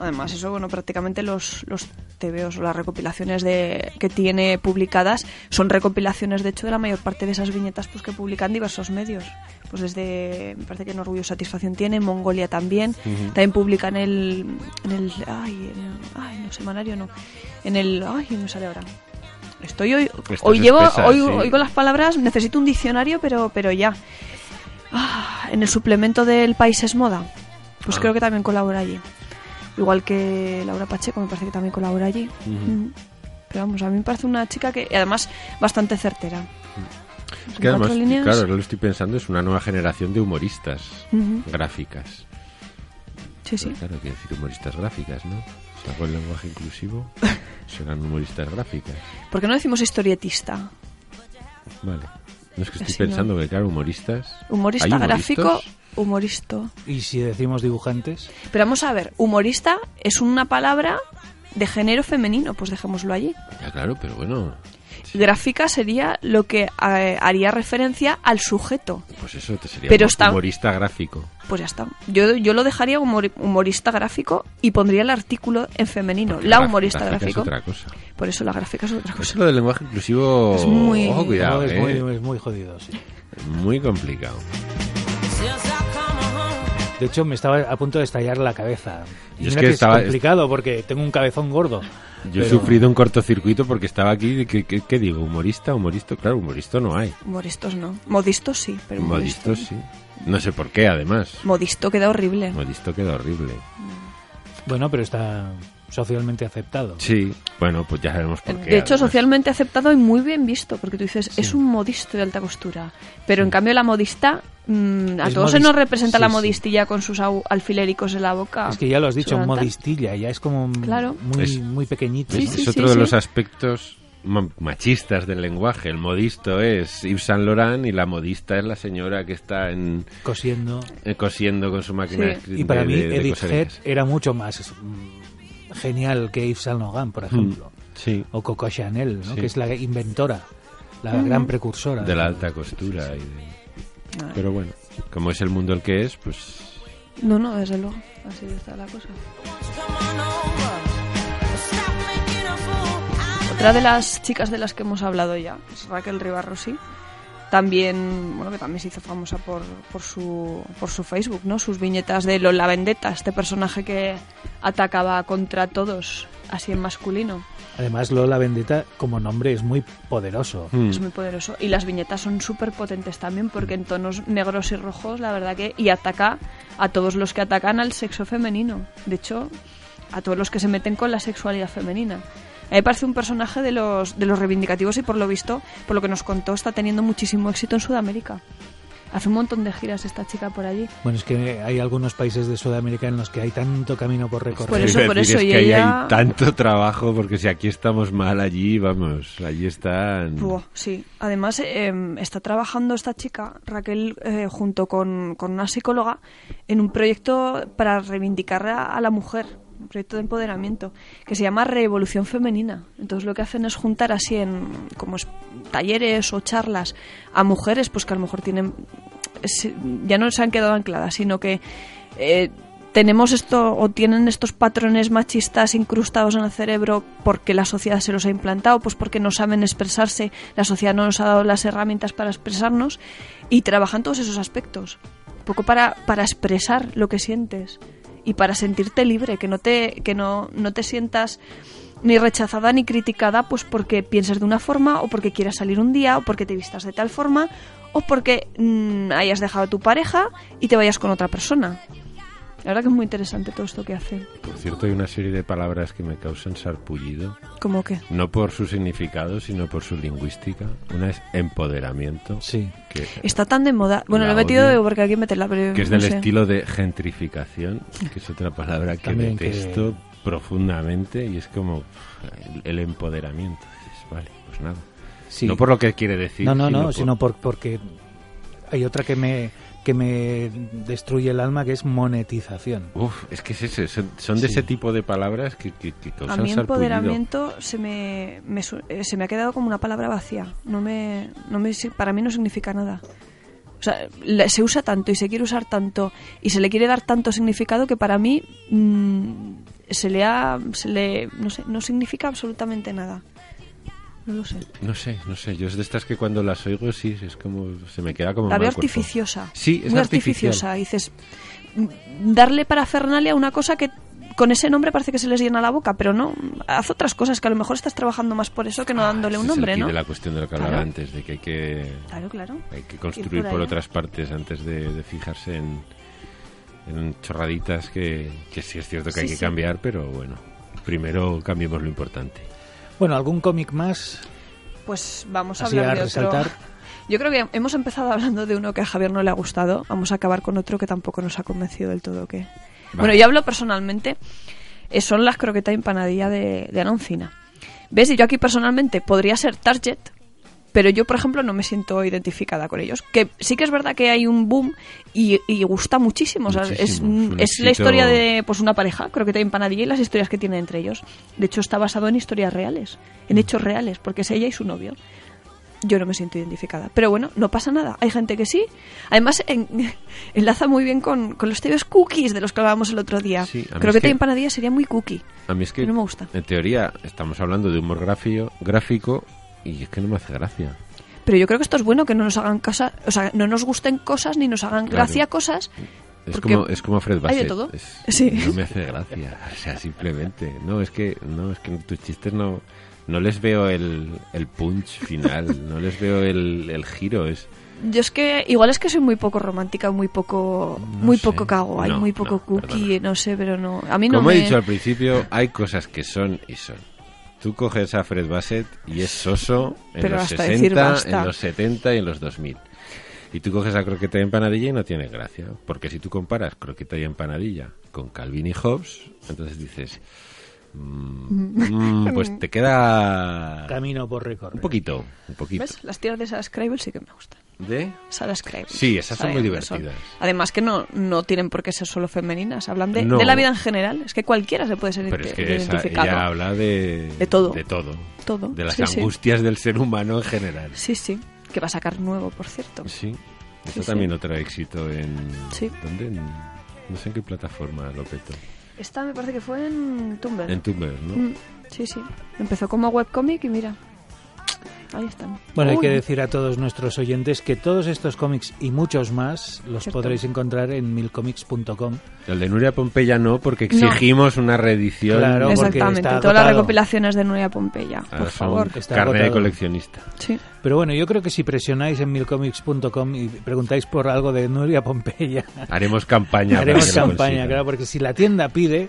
C: Además, eso, bueno, prácticamente los, los TVOs o las recopilaciones de, que tiene publicadas son recopilaciones, de hecho, de la mayor parte de esas viñetas pues, que publican diversos medios. Pues desde, me parece que en Orgullo Satisfacción tiene, Mongolia también. También publican el, en el, ay, en el, ay, no, semanario no. En el, ay, no me sale ahora. Estoy hoy,
A: Estás
C: hoy llevo,
A: espesa,
C: hoy
A: sí.
C: oigo las palabras, necesito un diccionario, pero, pero ya. Ah, en el suplemento del País es Moda, pues
A: Ah.
C: creo que también colabora allí. Igual que Laura Pacheco, me parece que también colabora allí. Mm. Pero vamos, a mí me parece una chica que, además, bastante certera.
A: Es que además,
C: líneas-
A: claro, ahora lo estoy pensando, es una nueva generación de humoristas
C: Ujú.
A: gráficas.
C: Sí, sí.
A: Claro, hay que decir humoristas gráficas, ¿no? Sacó el lenguaje inclusivo, serán humoristas gráficas.
C: ¿Por qué no decimos historietista?
A: Vale. No es que estoy pensando que, claro, humoristas.
C: Humorista gráfico, humoristo.
B: Y si decimos dibujantes,
C: Pero vamos a ver, humorista es una palabra de género femenino, pues dejémoslo allí.
A: Ya, claro, pero bueno.
C: Gráfica sería lo que eh, haría referencia al sujeto.
A: Pues eso te sería
C: Pero está-
A: humorista gráfico.
C: Pues ya está. Yo, yo lo dejaría humor- humorista gráfico y pondría el artículo en femenino. La humorista
A: gráfica
C: gráfico.
A: Es otra cosa.
C: Por eso la gráfica es otra cosa.
A: lo del lenguaje inclusivo.
C: Es muy-
A: Ojo, cuidado,
B: es,
A: eh.
B: muy, es muy jodido, sí.
A: Muy complicado.
B: De hecho, me estaba a punto de estallar la cabeza. Y
A: Yo es que
B: que
A: estaba-
B: es complicado porque tengo un cabezón gordo.
A: Yo he sufrido un cortocircuito porque estaba aquí. ¿Qué, qué, qué digo? ¿Humorista? ¿Humorista? Claro, humorista no hay.
C: Humoristas no. Modistos sí, pero
A: Modisto
C: humoristo
A: sí. No sé por qué, además.
C: Modisto queda horrible.
A: Modisto queda horrible.
B: Bueno, pero está socialmente aceptado.
A: Sí, bueno, pues ya sabemos por qué.
C: De hecho,
A: además.
C: socialmente aceptado y muy bien visto, porque tú dices, es un modisto de alta costura. Pero en cambio, la modista, mm, a
B: Es
C: todos se nos representa
B: sí,
C: la
B: sí.
C: modistilla con sus alfilericos en la boca.
B: Es que ya lo has dicho, modistilla, ya es como
C: Claro.
B: muy,
A: Es-
B: muy pequeñito.
A: Es,
C: sí,
A: es
C: sí,
A: otro de
C: sí.
A: los aspectos ma- machistas del lenguaje. El modisto es Yves Saint Laurent y la modista es la señora que está en,
B: Cosiendo.
A: eh, cosiendo con su máquina
C: Sí.
A: de.
B: Y para
A: de-
B: mí,
A: de-
B: Edith Head era mucho más mm, genial que Yves Saint Laurent, por ejemplo.
A: Sí,
B: O Coco Chanel, ¿no?
A: Sí.
B: que es la inventora, la gran precursora.
A: de la alta costura. y de-. Pero bueno, como es el mundo el que es, pues
C: No, no, desde luego. Así está la cosa. Otra de las chicas de las que hemos hablado ya es Raquel Ribarrosi. También, bueno, que también se hizo famosa por, por, su, por su Facebook, ¿no? Sus viñetas de Lola Vendetta, este personaje que atacaba contra todos, así en masculino.
B: Además, Lola Vendetta como nombre es muy poderoso.
A: mm,
C: Es muy poderoso. Y las viñetas son súper potentes también, porque en tonos negros y rojos, la verdad que. Y ataca a todos los que atacan al sexo femenino. De hecho, a todos los que se meten con la sexualidad femenina. A mí me parece un personaje de los, de los reivindicativos y por lo visto, por lo que nos contó, está teniendo muchísimo éxito en Sudamérica. Hace un montón de giras esta chica por allí.
B: Bueno, es que hay algunos países de Sudamérica en los que hay tanto camino por recorrer.
C: Por eso, por eso,
A: es
C: y
A: que ahí
C: ella-
A: hay tanto trabajo porque si aquí estamos mal allí vamos allí están
C: Buah, sí. Además, eh, está trabajando esta chica, Raquel, eh, junto con, con una psicóloga, en un proyecto para reivindicar a, a la mujer, un proyecto de empoderamiento, que se llama Revolución Femenina. Entonces, lo que hacen es juntar así en como es- talleres o charlas a mujeres, pues que a lo mejor tienen. ya no se han quedado ancladas, sino que. eh, tenemos esto o tienen estos patrones machistas incrustados en el cerebro porque la sociedad se los ha implantado, pues porque no saben expresarse, la sociedad no nos ha dado las herramientas para expresarnos y trabajan todos esos aspectos, un poco para, para expresar lo que sientes y para sentirte libre, que no te, que no, no te sientas ni rechazada ni criticada pues porque pienses de una forma o porque quieras salir un día o porque te vistas de tal forma o porque mm, hayas dejado a tu pareja y te vayas con otra persona. La verdad que es muy interesante todo esto que hace.
A: Por cierto, hay una serie de palabras que me causan sarpullido,
C: ¿Cómo que?
A: no por su significado, sino por su lingüística. Una es empoderamiento,
B: Sí.
A: que,
C: Está tan de moda. Bueno,
A: La
C: lo he metido
A: odio.
C: porque aquí meterla, pero
A: que es
C: no
A: del
C: sé.
A: estilo de gentrificación, que es otra palabra que
B: También que-
A: detesto profundamente y es como el, el empoderamiento. Dices, vale, pues nada.
B: Sí.
A: No por lo que quiere decir.
B: no, no, no,
A: por-
B: sino por, porque hay otra que me, que me destruye el alma, que es monetización.
A: Uf, es que es ese, son, son de
B: Sí.
A: ese tipo de palabras que, que, que
C: A
A: causan
C: mí
A: sarpullido.
C: empoderamiento se me, eh, se me ha quedado como una palabra vacía. No me, no me, para mí no significa nada. O sea, le- se usa tanto y se quiere usar tanto y se le quiere dar tanto significado que para mí mm, se le ha, se le, no sé, no significa absolutamente nada. No lo sé.
A: No sé, no sé. Yo es de estas que cuando las oigo, sí, es como. Se me queda como.
C: La veo artificiosa.
A: Sí, es
C: muy
A: artificial.
C: artificiosa. Dices, mm, darle parafernalia a una cosa que con ese nombre parece que se les llena la boca, pero no, haz otras cosas que a lo mejor estás trabajando más por eso que no dándole
A: Ese
C: un
A: es el
C: nombre, ¿no?
A: de la cuestión de lo que hablaba
C: Claro.
A: antes, de que hay que,
C: Claro, claro.
A: hay que
C: Ir
A: construir
C: por
A: por, otras partes antes de, de fijarse en, en chorraditas que, que sí es cierto que
C: Sí,
A: hay que
C: sí.
A: cambiar, pero bueno, primero cambiemos lo importante.
B: Bueno, ¿algún cómic más?
C: Pues vamos a
B: Así
C: hablar
B: a
C: de
B: resaltar.
C: otro. Yo creo que hemos empezado hablando de uno que a Javier no le ha gustado. Vamos a acabar con otro que tampoco nos ha convencido del todo. Que... Bueno, yo hablo personalmente. eh, son las croquetas empanadilla de, de Aloncina. ¿Ves? Y yo aquí personalmente podría ser Target, pero yo, por ejemplo, no me siento identificada con ellos. Que sí que es verdad que hay un boom y, y gusta muchísimo. O sea, es,
A: es
C: la historia de pues una pareja, croqueta y empanadilla, y las historias que tienen entre ellos. De hecho, está basado en historias reales, en
A: Mm.
C: hechos reales, porque es ella y su novio. Yo no me siento identificada. Pero bueno, no pasa nada. Hay gente que sí. Además, en- enlaza muy bien con, con los tíos cookies de los que hablábamos el otro día.
A: Sí,
C: Creo que
A: que-
C: te empanadilla sería muy cookie.
A: A mí es que,
C: No me gusta.
A: en teoría, estamos hablando de humor gráfico y es que no me hace gracia.
C: Pero yo creo que esto es bueno, que no nos hagan casa, o sea, no nos gusten cosas ni nos hagan
A: Claro.
C: gracia cosas.
A: Es como, es como Fred
C: hay de
A: Bassett.
C: todo.
A: Es-
C: Sí.
A: No me hace gracia. O sea, simplemente. No, es que, no, es que tus chistes no, no les veo el, el punch final. no les veo el, el giro. Es,
C: Yo es que igual es que soy muy poco romántica, muy poco,
A: No
C: muy
A: sé.
C: poco cago, hay
A: No,
C: muy poco
A: no,
C: cookie,
A: perdona.
C: no sé, pero no. A mí no
A: como
C: me.
A: he dicho al principio, hay cosas que son y son. Tú coges a Fred Bassett y es soso en
C: Pero
A: los
C: hasta decir
A: 60,
C: basta.
A: en los 70 y en los 2000. Y tú coges a croqueta y empanadilla y no tiene gracia. Porque si tú comparas croqueta y empanadilla con Calvin y Hobbes, entonces dices, mm, mm, pues te queda
B: Camino por recorrer.
A: un poquito, un poquito.
C: ¿Ves? Las tiras de Sarah Scribble sí que me gustan.
A: ¿De?
C: Sarah Scribble.
A: Sí, esas son muy divertidas.
C: Además que no, no tienen por qué ser solo femeninas, hablan de,
A: No.
C: de la vida en general. Es que cualquiera se puede ser
A: Pero es que esa,
C: identificado.
A: ella habla de...
C: De todo.
A: De todo.
C: Todo,
A: De las
C: sí, sí.
A: angustias del ser humano en general.
C: Sí, sí. Que va a sacar nuevo, por cierto.
A: Sí.
C: Sí,
A: Esto
C: sí.
A: también otro éxito en...
C: Sí.
A: ¿Dónde? En- no sé en qué plataforma lo petó.
C: Esta me parece que fue en Tumblr.
A: En Tumblr, ¿no?
C: Mm, sí, sí. Empezó como webcomic y mira. Ahí están.
B: Bueno, hay que decir a todos nuestros oyentes que todos estos cómics y muchos más los
C: Cierto.
B: podréis encontrar en milcomics.com.
A: El de Nuria Pompeya no, porque
C: No.
A: exigimos una reedición.
B: Claro, porque
C: Exactamente.
B: está
C: Todas las recopilaciones de Nuria Pompeya,
A: Ahora
C: por favor.
B: Está
A: carne de coleccionista.
C: Sí.
B: Pero bueno, yo creo que si presionáis en milcomics.com y preguntáis por algo de Nuria Pompeya,
A: Haremos campaña.
B: haremos campaña, claro, porque si la tienda pide,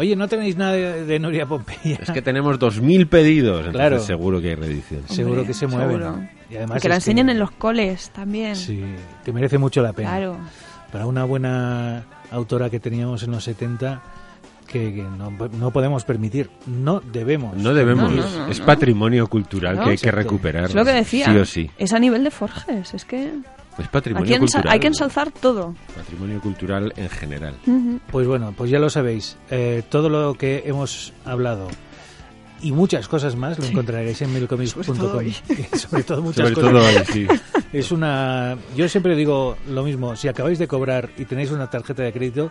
B: oye, no tenéis nada de, de Nuria Pompeya,
A: Es que tenemos 2.000 pedidos, entonces
B: Claro.
A: seguro que hay reedición.
B: seguro que se mueven.
C: seguro.
B: Y además
C: Y que la enseñen en los coles también.
B: Sí, que merece mucho la pena.
C: Claro.
B: Para una buena autora que teníamos en los 70, que, que no, no podemos permitir, no debemos.
A: No debemos.
C: No, no, no,
A: es
C: no.
A: patrimonio cultural
C: No,
A: que hay que recuperar.
C: Es lo que decía.
A: Sí o sí.
C: Es a nivel de Forges. Es que
A: Es patrimonio
C: aquí ensa-
A: cultural.
C: hay que ensalzar todo.
A: Patrimonio cultural en general.
B: Pues bueno, pues ya lo sabéis. eh, todo lo que hemos hablado y muchas cosas más lo encontraréis en milcomics.com.
C: Sobre.
B: Sobre todo muchas
A: Sobre
B: cosas.
A: todo ahí, sí.
B: Es una. Yo siempre digo lo mismo. Si acabáis de cobrar y tenéis una tarjeta de crédito,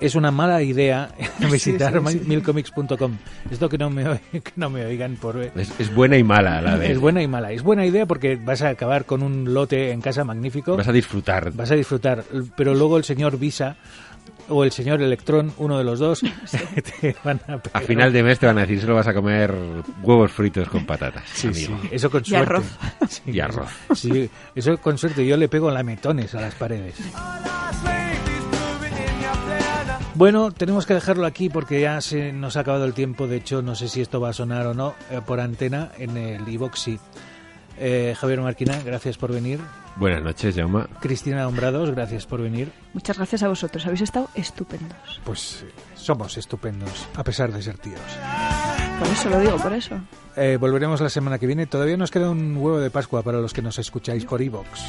B: es una mala idea visitar
C: sí, sí.
B: milcomics.com. Esto que no me que no me oigan por
A: Es, es buena y mala a la vez.
B: es buena y mala. Es buena idea porque vas a acabar con un lote en casa magnífico.
A: Vas a disfrutar.
B: Vas a disfrutar, pero luego el señor Visa o el señor Electrón, uno de los dos, te van a
A: A final de mes te van a decir, solo vas a comer huevos fritos con patatas.
B: Sí, sí, eso con
C: Y
B: suerte.
C: arroz.
B: Sí,
A: Y arroz.
B: Sí, eso con suerte. Yo le pego lametones a las paredes. Bueno, tenemos que dejarlo aquí porque ya se nos ha acabado el tiempo. De hecho, no sé si esto va a sonar o no eh, por antena en el iVoxi. Eh, Javier Marquina, gracias por venir.
A: Buenas noches, Jauma.
B: Cristina Hombrados, gracias por venir.
C: Muchas gracias a vosotros, habéis estado estupendos.
B: Pues eh, somos estupendos, a pesar de ser tíos.
C: Por eso lo digo, por eso.
B: Eh, volveremos la semana que viene. Todavía nos queda un huevo de Pascua para los que nos escucháis por iVox.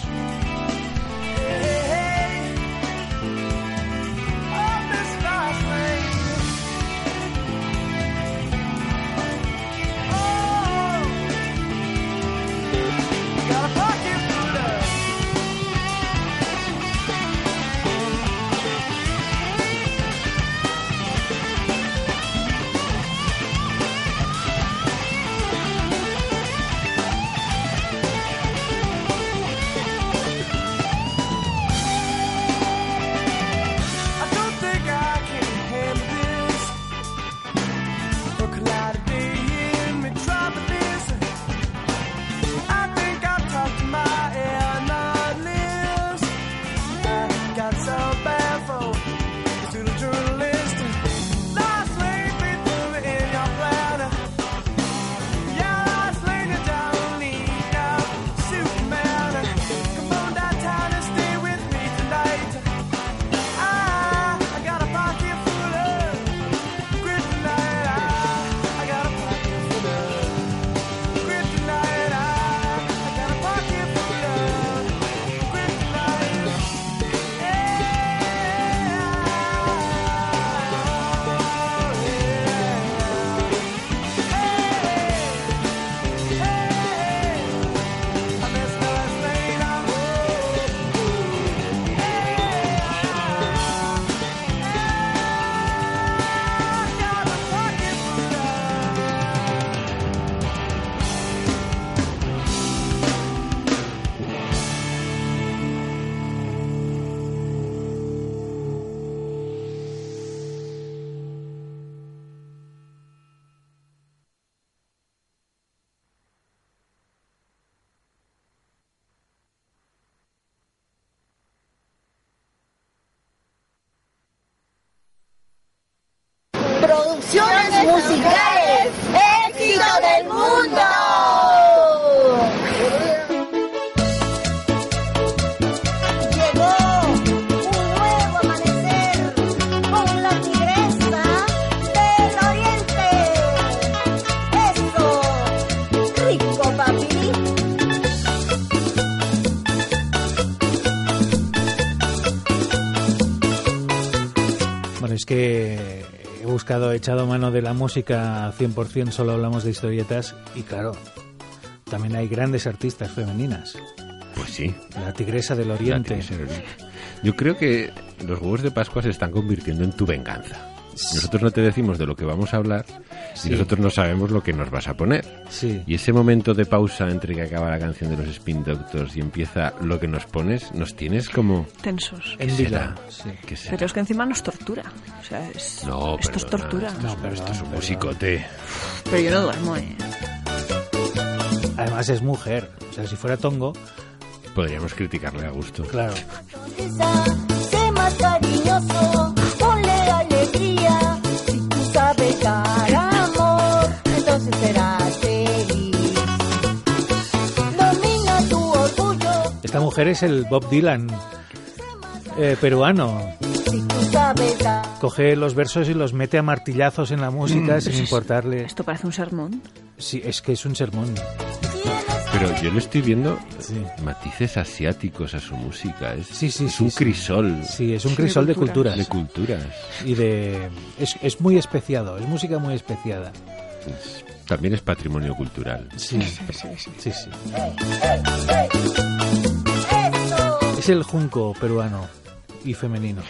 B: Echado mano de la música 100%, solo hablamos de historietas y claro, también hay grandes artistas femeninas.
A: Pues sí.
B: La Tigresa del Oriente.
A: tienes en el- Yo creo que los huevos de Pascua se están convirtiendo en tu venganza. Nosotros no te decimos de lo que vamos a hablar
B: Sí.
A: y nosotros no sabemos lo que nos vas a poner.
B: Sí.
A: Y ese momento de pausa entre que acaba la canción de los Spin Doctors y empieza lo que nos pones, nos tienes como...
C: Tensos.
B: En
A: ¿Qué
B: vila.
A: será?
B: Sí.
A: ¿Qué será?
C: Pero es que encima nos tortura. O sea, es,
A: No,
C: esto es
A: perdona,
C: tortura.
A: Esto, es-
B: No,
A: esto
B: perdón,
A: es un musicote.
C: Pero yo no duermo, ¿eh?
B: Además es mujer. O sea, si fuera tongo,
A: Podríamos criticarle a gusto.
B: claro.
E: Sonrisa, sé más cariñoso,
B: Esta mujer es el Bob Dylan eh, peruano. Coge los versos y los mete a martillazos en la música sin
C: Pues es-
B: importarle.
C: Esto parece un sermón.
B: Sí, es que es un sermón.
A: Pero yo le estoy viendo
B: Sí.
A: matices asiáticos a su música. Es,
B: Sí, sí,
A: es
B: sí,
A: un
B: sí.
A: crisol
B: Sí, es un
C: Sí, de
B: crisol de
C: culturas.
A: de culturas.
B: Y de... Es, es muy especiado, es música muy especiada.
A: Es- también es patrimonio cultural.
B: Sí, sí, sí.
E: Eso.
B: Es el junco peruano y femenino.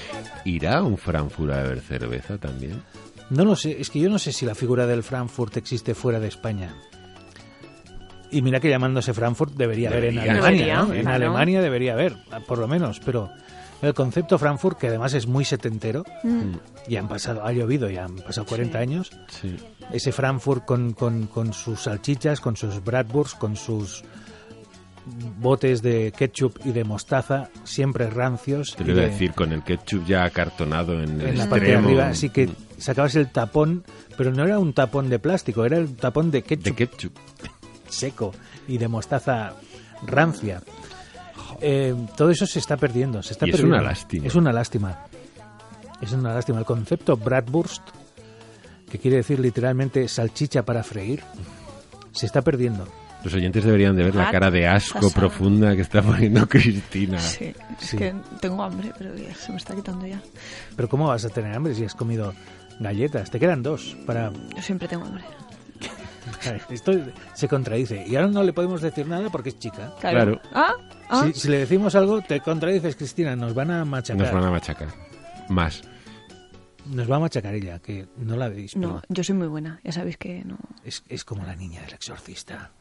A: ¿Irá a un Frankfurt a beber cerveza también?
B: No lo sé, es que yo no sé si la figura del Frankfurt existe fuera de España. Y mira que llamándose Frankfurt debería, haber en. Alemania,
C: Debería,
B: ¿no? En
C: claro.
B: Alemania debería haber, por lo menos, pero el concepto Frankfurt, que además es muy setentero,
C: Mm.
B: y han pasado, ha llovido, ya han pasado 40 años,
A: Sí.
B: ese Frankfurt con, con, con sus salchichas, con sus bratwurst, con sus botes de ketchup y de mostaza, siempre rancios.
A: Te lo iba a
B: de-
A: decir, con el ketchup ya acartonado en, el
B: la parte de arriba, así que sacabas el tapón, pero no era un tapón de plástico, era el tapón de ketchup
A: De ketchup.
B: seco y de mostaza rancia. Eh, todo eso se está perdiendo, se está
A: Y es
B: perdiendo.
A: una lástima.
B: Es una lástima. Es una lástima. El concepto Bratwurst, que quiere decir literalmente salchicha para freír, se está perdiendo.
A: Los oyentes deberían de ver la cara de asco profunda que está poniendo Cristina.
C: Sí, es
B: Sí.
C: que tengo hambre, pero ya se me está quitando ya.
B: Pero ¿cómo vas a tener hambre si has comido galletas? Te quedan dos para...
C: Yo siempre tengo hambre.
B: Esto se contradice. Y ahora no le podemos decir nada porque es chica.
A: Claro.
C: Ah, ah.
B: Si, si le decimos algo, te contradices, Cristina. Nos van a machacar.
A: Nos van a machacar. Más.
B: Nos va a machacar ella, que no la veis.
C: No,
B: pero
C: yo soy muy buena. Ya sabéis que no.
B: es, es como la niña del exorcista.